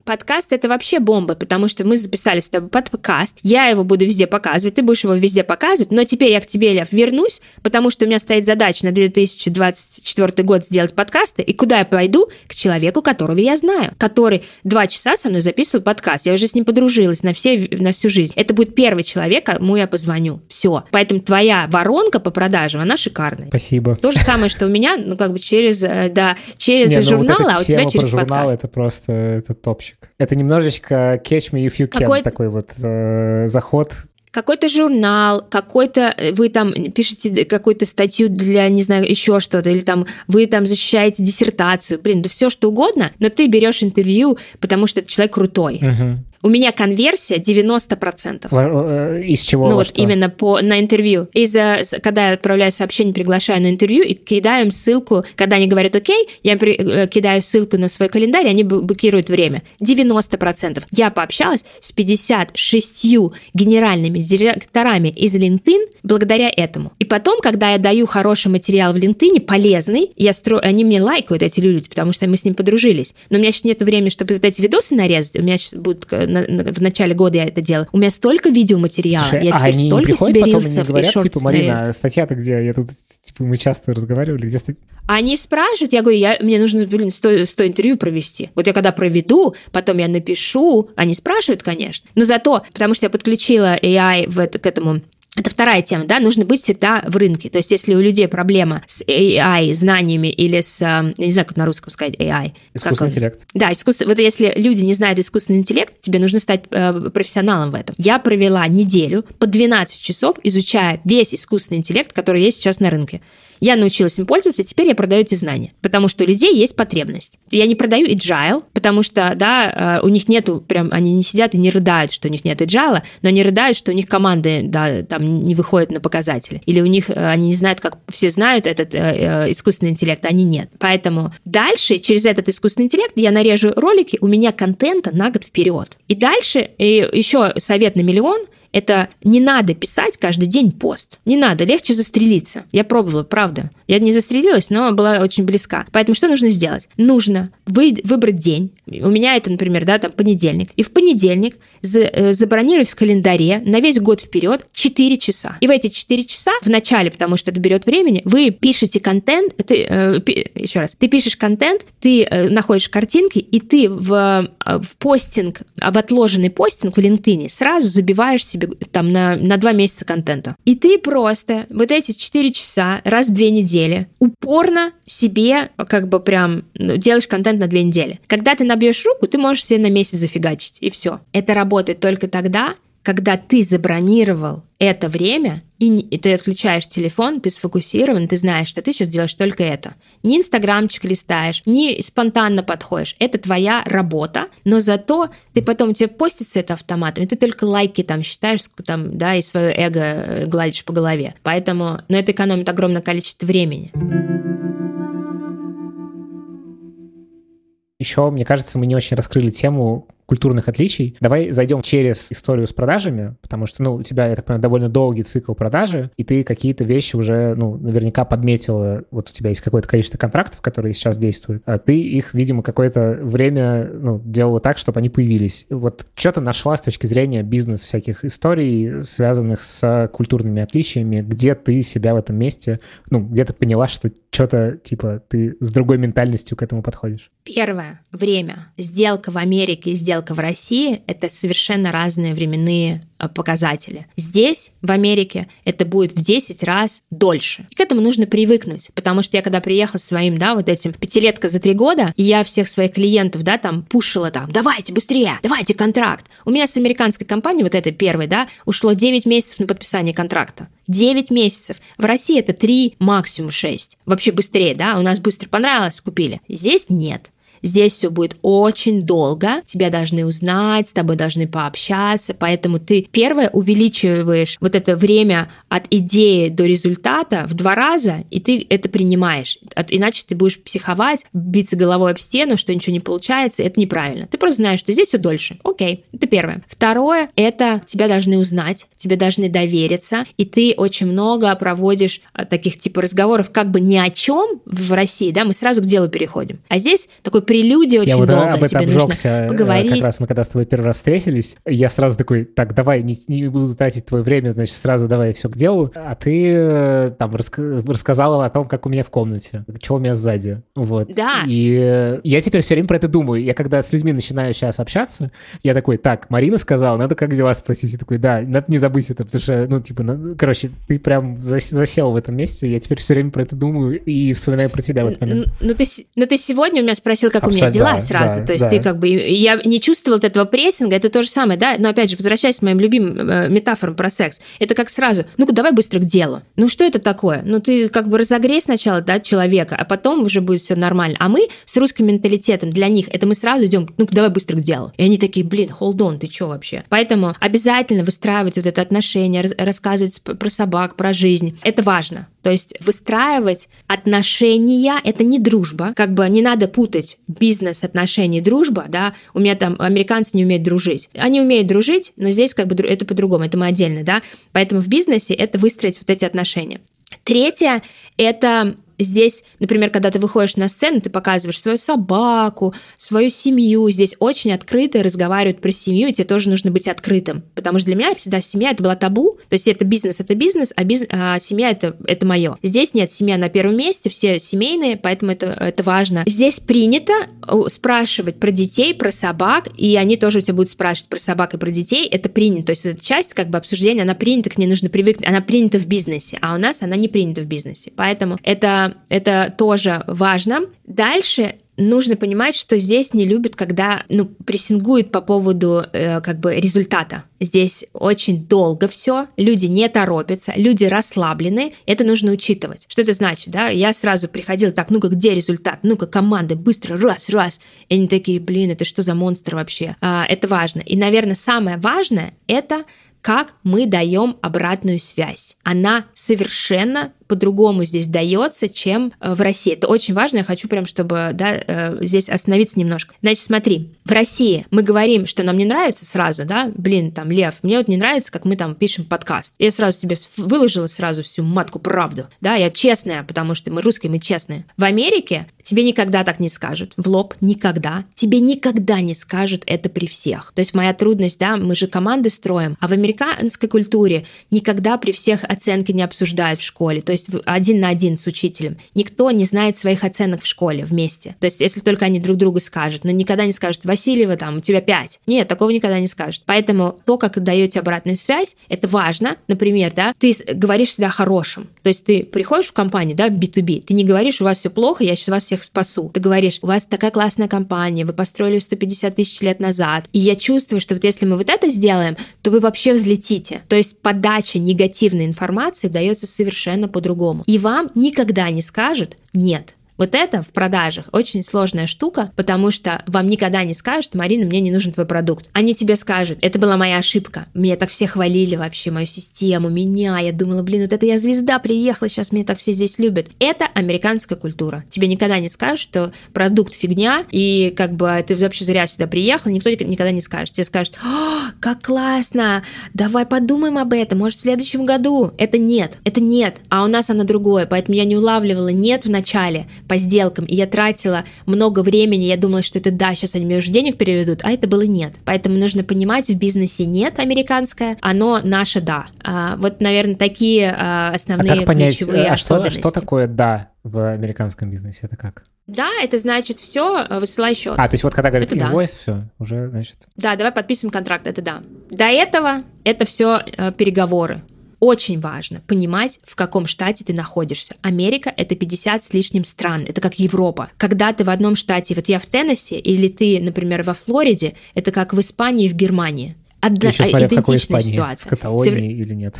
Подкаст — это вообще бомба, потому что мы записали с тобой подкаст, я его буду везде показывать, ты будешь его везде показывать, но теперь я к тебе, Лев, вернусь, потому что у меня стоит задача на 2024 год сделать подкасты, и куда я пойду? К человеку, которого я знаю, который два часа со мной записывал подкаст. Я уже с ним подружилась на, все, на всю жизнь. Это будет первый человек, кому я позвоню. Все. Поэтому твоя воронка по продажам, она шикарная. Спасибо. То же самое, что у меня, ну, как бы через, э, да, через Не, ну, журналы, вот а у тебя через про журнал подкаст. это просто это топчик. Это немножечко catch me if you can Какой... такой вот э, заход какой-то журнал, какой-то э, вы там пишете какую-то статью для, не знаю, еще что-то, или там вы там защищаете диссертацию, блин, да все что угодно, но ты берешь интервью, потому что этот человек крутой. Uh-huh. У меня конверсия 90%. Э, из чего? Ну вот что? именно по, на интервью. Из, когда я отправляю сообщение, приглашаю на интервью и кидаю им ссылку, когда они говорят «Окей», я при, э, кидаю ссылку на свой календарь, они блокируют время. 90%. Я пообщалась с 56 генеральными директорами из LinkedIn благодаря этому. И потом, когда я даю хороший материал в LinkedIn, полезный, я строю, они мне лайкают, эти люди, потому что мы с ним подружились. Но у меня сейчас нет времени, чтобы вот эти видосы нарезать. У меня сейчас будут на, на, в начале года я это делала. У меня столько видеоматериала, Слушай, я теперь а столько не себе потом рилсов говорят, и типа, Марина, статья-то где? Я тут, типа, мы часто разговаривали, где статья? Они спрашивают, я говорю, я, мне нужно, блин, 100, 100 интервью провести. Вот я когда проведу, потом я напишу, они спрашивают, конечно. Но зато, потому что я подключила AI в это, к этому это вторая тема, да, нужно быть всегда в рынке. То есть, если у людей проблема с AI, знаниями или с, э, я не знаю, как на русском сказать AI. Искусственный интеллект. Да, искусство, вот если люди не знают искусственный интеллект, тебе нужно стать э, профессионалом в этом. Я провела неделю по 12 часов, изучая весь искусственный интеллект, который есть сейчас на рынке. Я научилась им пользоваться, и теперь я продаю эти знания, потому что у людей есть потребность. Я не продаю agile, потому что, да, э, у них нету, прям, они не сидят и не рыдают, что у них нет agile, но они рыдают, что у них команды, да, там не выходят на показатели. Или у них, э, они не знают, как все знают этот э, искусственный интеллект, а они нет. Поэтому дальше через этот искусственный интеллект я нарежу ролики, у меня контента на год вперед. И дальше и еще совет на миллион – это не надо писать каждый день пост. Не надо, легче застрелиться. Я пробовала, правда. Я не застрелилась, но была очень близка. Поэтому что нужно сделать? Нужно вы, выбрать день. У меня это, например, да, там понедельник. И в понедельник за, э, забронировать в календаре на весь год вперед 4 часа. И в эти 4 часа в начале, потому что это берет времени, вы пишете контент, ты, э, пи, еще раз, ты пишешь контент, ты э, находишь картинки, и ты в, э, в постинг, в отложенный постинг в LinkedIn сразу забиваешь себе там на, на два месяца контента. И ты просто вот эти 4 часа раз в две недели упорно себе как бы прям ну, делаешь контент на две недели. Когда ты набьешь руку, ты можешь себе на месяц зафигачить, и все. Это работает только тогда, когда ты забронировал это время, и, ты отключаешь телефон, ты сфокусирован, ты знаешь, что ты сейчас делаешь только это. Ни инстаграмчик листаешь, ни спонтанно подходишь. Это твоя работа, но зато ты потом тебе постится это автоматом, и ты только лайки там считаешь, там, да, и свое эго э, гладишь по голове. Поэтому, но это экономит огромное количество времени. Еще, мне кажется, мы не очень раскрыли тему культурных отличий. Давай зайдем через историю с продажами, потому что, ну, у тебя, я так понимаю, довольно долгий цикл продажи, и ты какие-то вещи уже, ну, наверняка подметила. Вот у тебя есть какое-то количество контрактов, которые сейчас действуют, а ты их, видимо, какое-то время, ну, делала так, чтобы они появились. Вот что ты нашла с точки зрения бизнес всяких историй, связанных с культурными отличиями, где ты себя в этом месте, ну, где ты поняла, что что-то, типа, ты с другой ментальностью к этому подходишь? Первое. Время. Сделка в Америке и сделка в России — это совершенно разные временные показатели. Здесь, в Америке, это будет в 10 раз дольше. И к этому нужно привыкнуть, потому что я когда приехала своим, да, вот этим пятилетка за три года, и я всех своих клиентов, да, там пушила там, давайте быстрее, давайте контракт. У меня с американской компанией, вот этой первой, да, ушло 9 месяцев на подписание контракта. 9 месяцев. В России это 3, максимум 6. Вообще быстрее, да, у нас быстро понравилось, купили. Здесь нет. Здесь все будет очень долго, тебя должны узнать, с тобой должны пообщаться, поэтому ты первое увеличиваешь вот это время от идеи до результата в два раза, и ты это принимаешь. Иначе ты будешь психовать, биться головой об стену, что ничего не получается, это неправильно. Ты просто знаешь, что здесь все дольше. Окей, это первое. Второе, это тебя должны узнать, тебе должны довериться, и ты очень много проводишь а, таких типа разговоров как бы ни о чем в России, да, мы сразу к делу переходим. А здесь такой прелюдия очень я вот долго. об Тебе нужно поговорить. Как раз мы когда с тобой первый раз встретились, я сразу такой, так, давай, не, не буду тратить твое время, значит, сразу давай все к делу. А ты э, там раска- рассказала о том, как у меня в комнате, чего у меня сзади. Вот. Да. И я теперь все время про это думаю. Я когда с людьми начинаю сейчас общаться, я такой, так, Марина сказала, надо как дела спросить. Я такой, да, надо не забыть это, потому что, ну, типа, ну, короче, ты прям засел в этом месте, я теперь все время про это думаю и вспоминаю про тебя в этот момент. Ну, ты, ну, ты сегодня у меня спросил, как Абсолютно, у меня дела да, сразу. Да, То есть да. ты как бы... Я не чувствовал этого прессинга, это то же самое, да? Но опять же, возвращаясь к моим любимым э, метафорам про секс, это как сразу, ну-ка, давай быстро к делу. Ну, что это такое? Ну, ты как бы разогрей сначала, да, человека, а потом уже будет все нормально. А мы с русским менталитетом для них, это мы сразу идем, ну-ка, давай быстро к делу. И они такие, блин, hold on, ты что вообще? Поэтому обязательно выстраивать вот это отношение, рассказывать про собак, про жизнь. Это важно. То есть выстраивать отношения — это не дружба. Как бы не надо путать бизнес, отношения, дружба, да. У меня там американцы не умеют дружить. Они умеют дружить, но здесь как бы это по-другому, это мы отдельно, да. Поэтому в бизнесе это выстроить вот эти отношения. Третье — это здесь, например, когда ты выходишь на сцену, ты показываешь свою собаку, свою семью. Здесь очень открыто разговаривают про семью, и тебе тоже нужно быть открытым. Потому что для меня всегда семья это была табу. То есть это бизнес, это бизнес, а, бизнес, а семья это, это мое. Здесь нет, семья на первом месте, все семейные, поэтому это, это важно. Здесь принято спрашивать про детей, про собак, и они тоже у тебя будут спрашивать про собак и про детей. Это принято. То есть эта часть как бы обсуждения, она принята, к ней нужно привыкнуть. Она принята в бизнесе, а у нас она не принята в бизнесе. Поэтому это, это тоже важно. Дальше нужно понимать, что здесь не любят, когда ну, прессингуют по поводу э, как бы результата. Здесь очень долго все, люди не торопятся, люди расслаблены, это нужно учитывать. Что это значит, да? Я сразу приходила, так, ну-ка, где результат? Ну-ка, команда, быстро, раз, раз. И они такие, блин, это что за монстр вообще? А, это важно. И, наверное, самое важное — это как мы даем обратную связь. Она совершенно по-другому здесь дается, чем э, в России. Это очень важно, я хочу прям, чтобы да, э, здесь остановиться немножко. Значит, смотри, в России мы говорим, что нам не нравится сразу, да, блин, там, Лев, мне вот не нравится, как мы там пишем подкаст. Я сразу тебе выложила сразу всю матку правду, да, я честная, потому что мы русские, мы честные. В Америке тебе никогда так не скажут, в лоб никогда, тебе никогда не скажут это при всех. То есть моя трудность, да, мы же команды строим, а в американской культуре никогда при всех оценки не обсуждают в школе. То есть один на один с учителем. Никто не знает своих оценок в школе вместе. То есть если только они друг другу скажут, но никогда не скажут, Васильева, там, у тебя пять. Нет, такого никогда не скажут. Поэтому то, как даете обратную связь, это важно. Например, да, ты говоришь всегда хорошим. То есть ты приходишь в компанию, да, B2B, ты не говоришь, у вас все плохо, я сейчас вас всех спасу. Ты говоришь, у вас такая классная компания, вы построили 150 тысяч лет назад, и я чувствую, что вот если мы вот это сделаем, то вы вообще взлетите. То есть подача негативной информации дается совершенно по-другому. И вам никогда не скажут «нет». Вот это в продажах очень сложная штука, потому что вам никогда не скажут, Марина, мне не нужен твой продукт. Они тебе скажут, это была моя ошибка. Меня так все хвалили вообще, мою систему, меня. Я думала, блин, вот это я звезда приехала, сейчас меня так все здесь любят. Это американская культура. Тебе никогда не скажут, что продукт фигня, и как бы ты вообще зря сюда приехал, никто никогда не скажет. Тебе скажут, как классно, давай подумаем об этом, может, в следующем году. Это нет, это нет, а у нас оно другое, поэтому я не улавливала нет в начале по сделкам, и я тратила много времени, я думала, что это да, сейчас они мне уже денег переведут, а это было нет. Поэтому нужно понимать, в бизнесе нет американское, оно наше да. А, вот, наверное, такие а, основные а как понять, ключевые а что, что такое да в американском бизнесе? Это как? Да, это значит все, высылай счет. А, то есть вот когда говорят Это да. инвойс, все, уже, значит... Да, давай подписываем контракт, это да. До этого это все переговоры. Очень важно понимать, в каком штате ты находишься. Америка — это 50 с лишним стран, это как Европа. Когда ты в одном штате, вот я в Теннессе, или ты, например, во Флориде, это как в Испании и в Германии. Одна, Еще смотря в какой идентичная Испании, ситуация. в Каталонии или нет.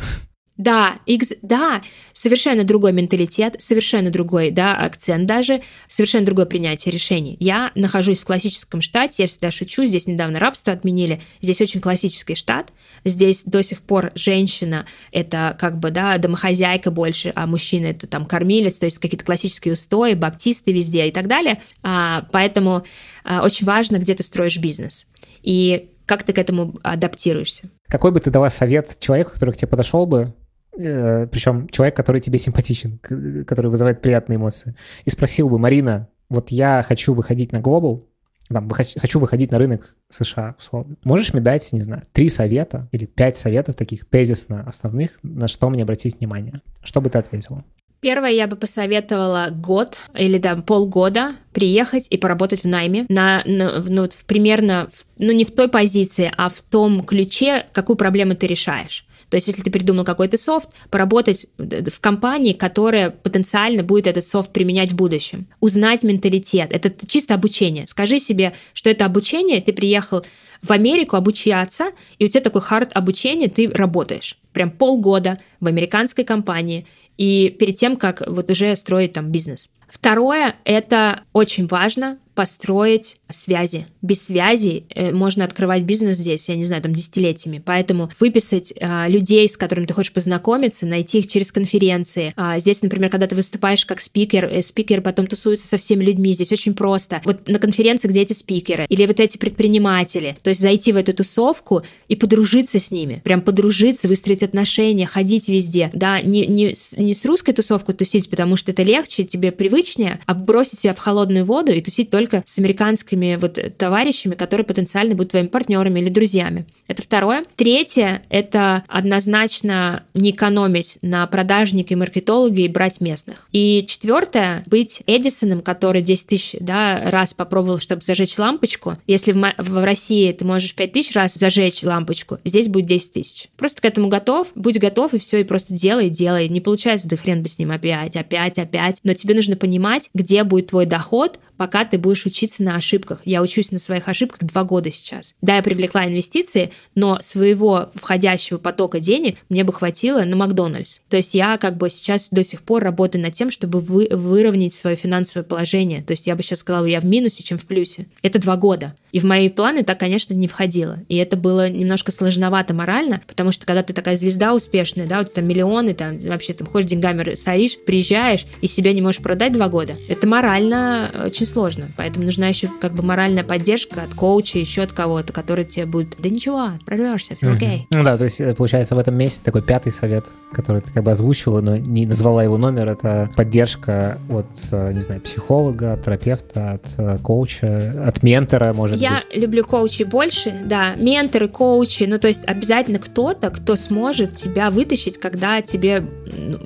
Да, X, да, совершенно другой менталитет, совершенно другой, да, акцент даже, совершенно другое принятие решений. Я нахожусь в классическом штате, я всегда шучу, здесь недавно рабство отменили, здесь очень классический штат, здесь до сих пор женщина — это как бы, да, домохозяйка больше, а мужчина — это там кормилец, то есть какие-то классические устои, баптисты везде и так далее, а, поэтому а, очень важно, где ты строишь бизнес и как ты к этому адаптируешься. Какой бы ты дала совет человеку, который к тебе подошел бы, причем человек, который тебе симпатичен, который вызывает приятные эмоции, и спросил бы, Марина, вот я хочу выходить на глобал, там, хочу выходить на рынок США, условно. Можешь мне дать, не знаю, три совета или пять советов таких тезисно основных, на что мне обратить внимание? Что бы ты ответила? Первое, я бы посоветовала год или там полгода приехать и поработать в найме на, на- ну, примерно, ну не в той позиции, а в том ключе, какую проблему ты решаешь. То есть, если ты придумал какой-то софт, поработать в компании, которая потенциально будет этот софт применять в будущем. Узнать менталитет. Это чисто обучение. Скажи себе, что это обучение, ты приехал в Америку обучаться, и у тебя такой хард обучения, ты работаешь. Прям полгода в американской компании, и перед тем, как вот уже строить там бизнес. Второе, это очень важно построить связи. Без связи э, можно открывать бизнес здесь, я не знаю, там десятилетиями. Поэтому выписать э, людей, с которыми ты хочешь познакомиться, найти их через конференции. А здесь, например, когда ты выступаешь как спикер, э, спикер потом тусуется со всеми людьми, здесь очень просто. Вот на конференции, где эти спикеры, или вот эти предприниматели, то есть зайти в эту тусовку и подружиться с ними, прям подружиться, выстроить отношения, ходить везде, да, не, не, не с русской тусовкой тусить, потому что это легче, тебе привычнее, а бросить себя в холодную воду и тусить только с американскими вот товарищами, которые потенциально будут твоими партнерами или друзьями. Это второе. Третье — это однозначно не экономить на продажнике и маркетологе и брать местных. И четвертое — быть Эдисоном, который 10 тысяч да, раз попробовал, чтобы зажечь лампочку. Если в, в России ты можешь 5 тысяч раз зажечь лампочку, здесь будет 10 тысяч. Просто к этому готов, будь готов, и все, и просто делай, делай. Не получается, да хрен бы с ним опять, опять, опять. Но тебе нужно понимать, где будет твой доход, пока ты будешь учиться на ошибках. Я учусь на своих ошибках два года сейчас. Да, я привлекла инвестиции, но своего входящего потока денег мне бы хватило на Макдональдс. То есть я как бы сейчас до сих пор работаю над тем, чтобы вы, выровнять свое финансовое положение. То есть я бы сейчас сказала, я в минусе, чем в плюсе. Это два года. И в мои планы так, конечно, не входило. И это было немножко сложновато морально, потому что когда ты такая звезда успешная, да, у тебя там миллионы, там вообще там ходишь деньгами, соришь, приезжаешь и себя не можешь продать два года. Это морально очень сложно. Поэтому нужна еще как бы моральная поддержка от коуча, еще от кого-то, который тебе будет, да ничего, прорвешься, все окей. Ну да, то есть, э, получается, в этом месте такой пятый совет, который ты как бы озвучила, но не назвала его номер, это поддержка от, э, не знаю, психолога, от терапевта, от э, коуча, от ментора, может Я быть. люблю коучей больше, да, менторы, коучи, ну то есть обязательно кто-то, кто сможет тебя вытащить, когда тебе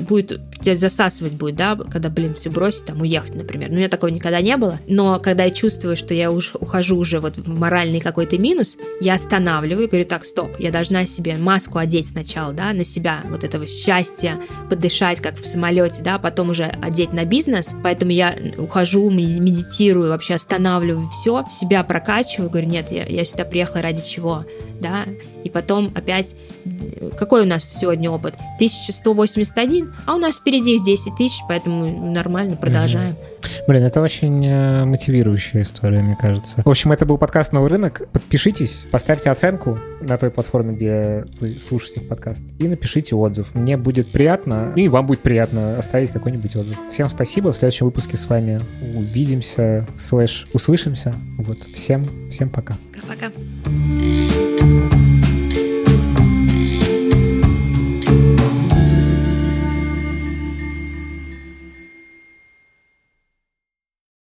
будет, засасывать будет, да, когда, блин, все бросить, там, уехать, например. Ну, у меня такого никогда не было, но когда я чувствую, что я уж ухожу уже вот в моральный какой-то минус, я останавливаю и говорю, так, стоп, я должна себе маску одеть сначала, да, на себя, вот этого счастья, подышать, как в самолете, да, потом уже одеть на бизнес, поэтому я ухожу, медитирую, вообще останавливаю все, себя прокачиваю, говорю, нет, я, я сюда приехала ради чего, да, и потом опять, какой у нас сегодня опыт? 1181, а у нас впереди их 10 тысяч, поэтому нормально, продолжаем. Блин, это очень э, мотивирующая история, мне кажется. В общем, это был подкаст «Новый рынок». Подпишитесь, поставьте оценку на той платформе, где вы слушаете подкаст, и напишите отзыв. Мне будет приятно, и вам будет приятно оставить какой-нибудь отзыв. Всем спасибо. В следующем выпуске с вами увидимся, слэш, услышимся. Вот. Всем, всем пока. Пока-пока.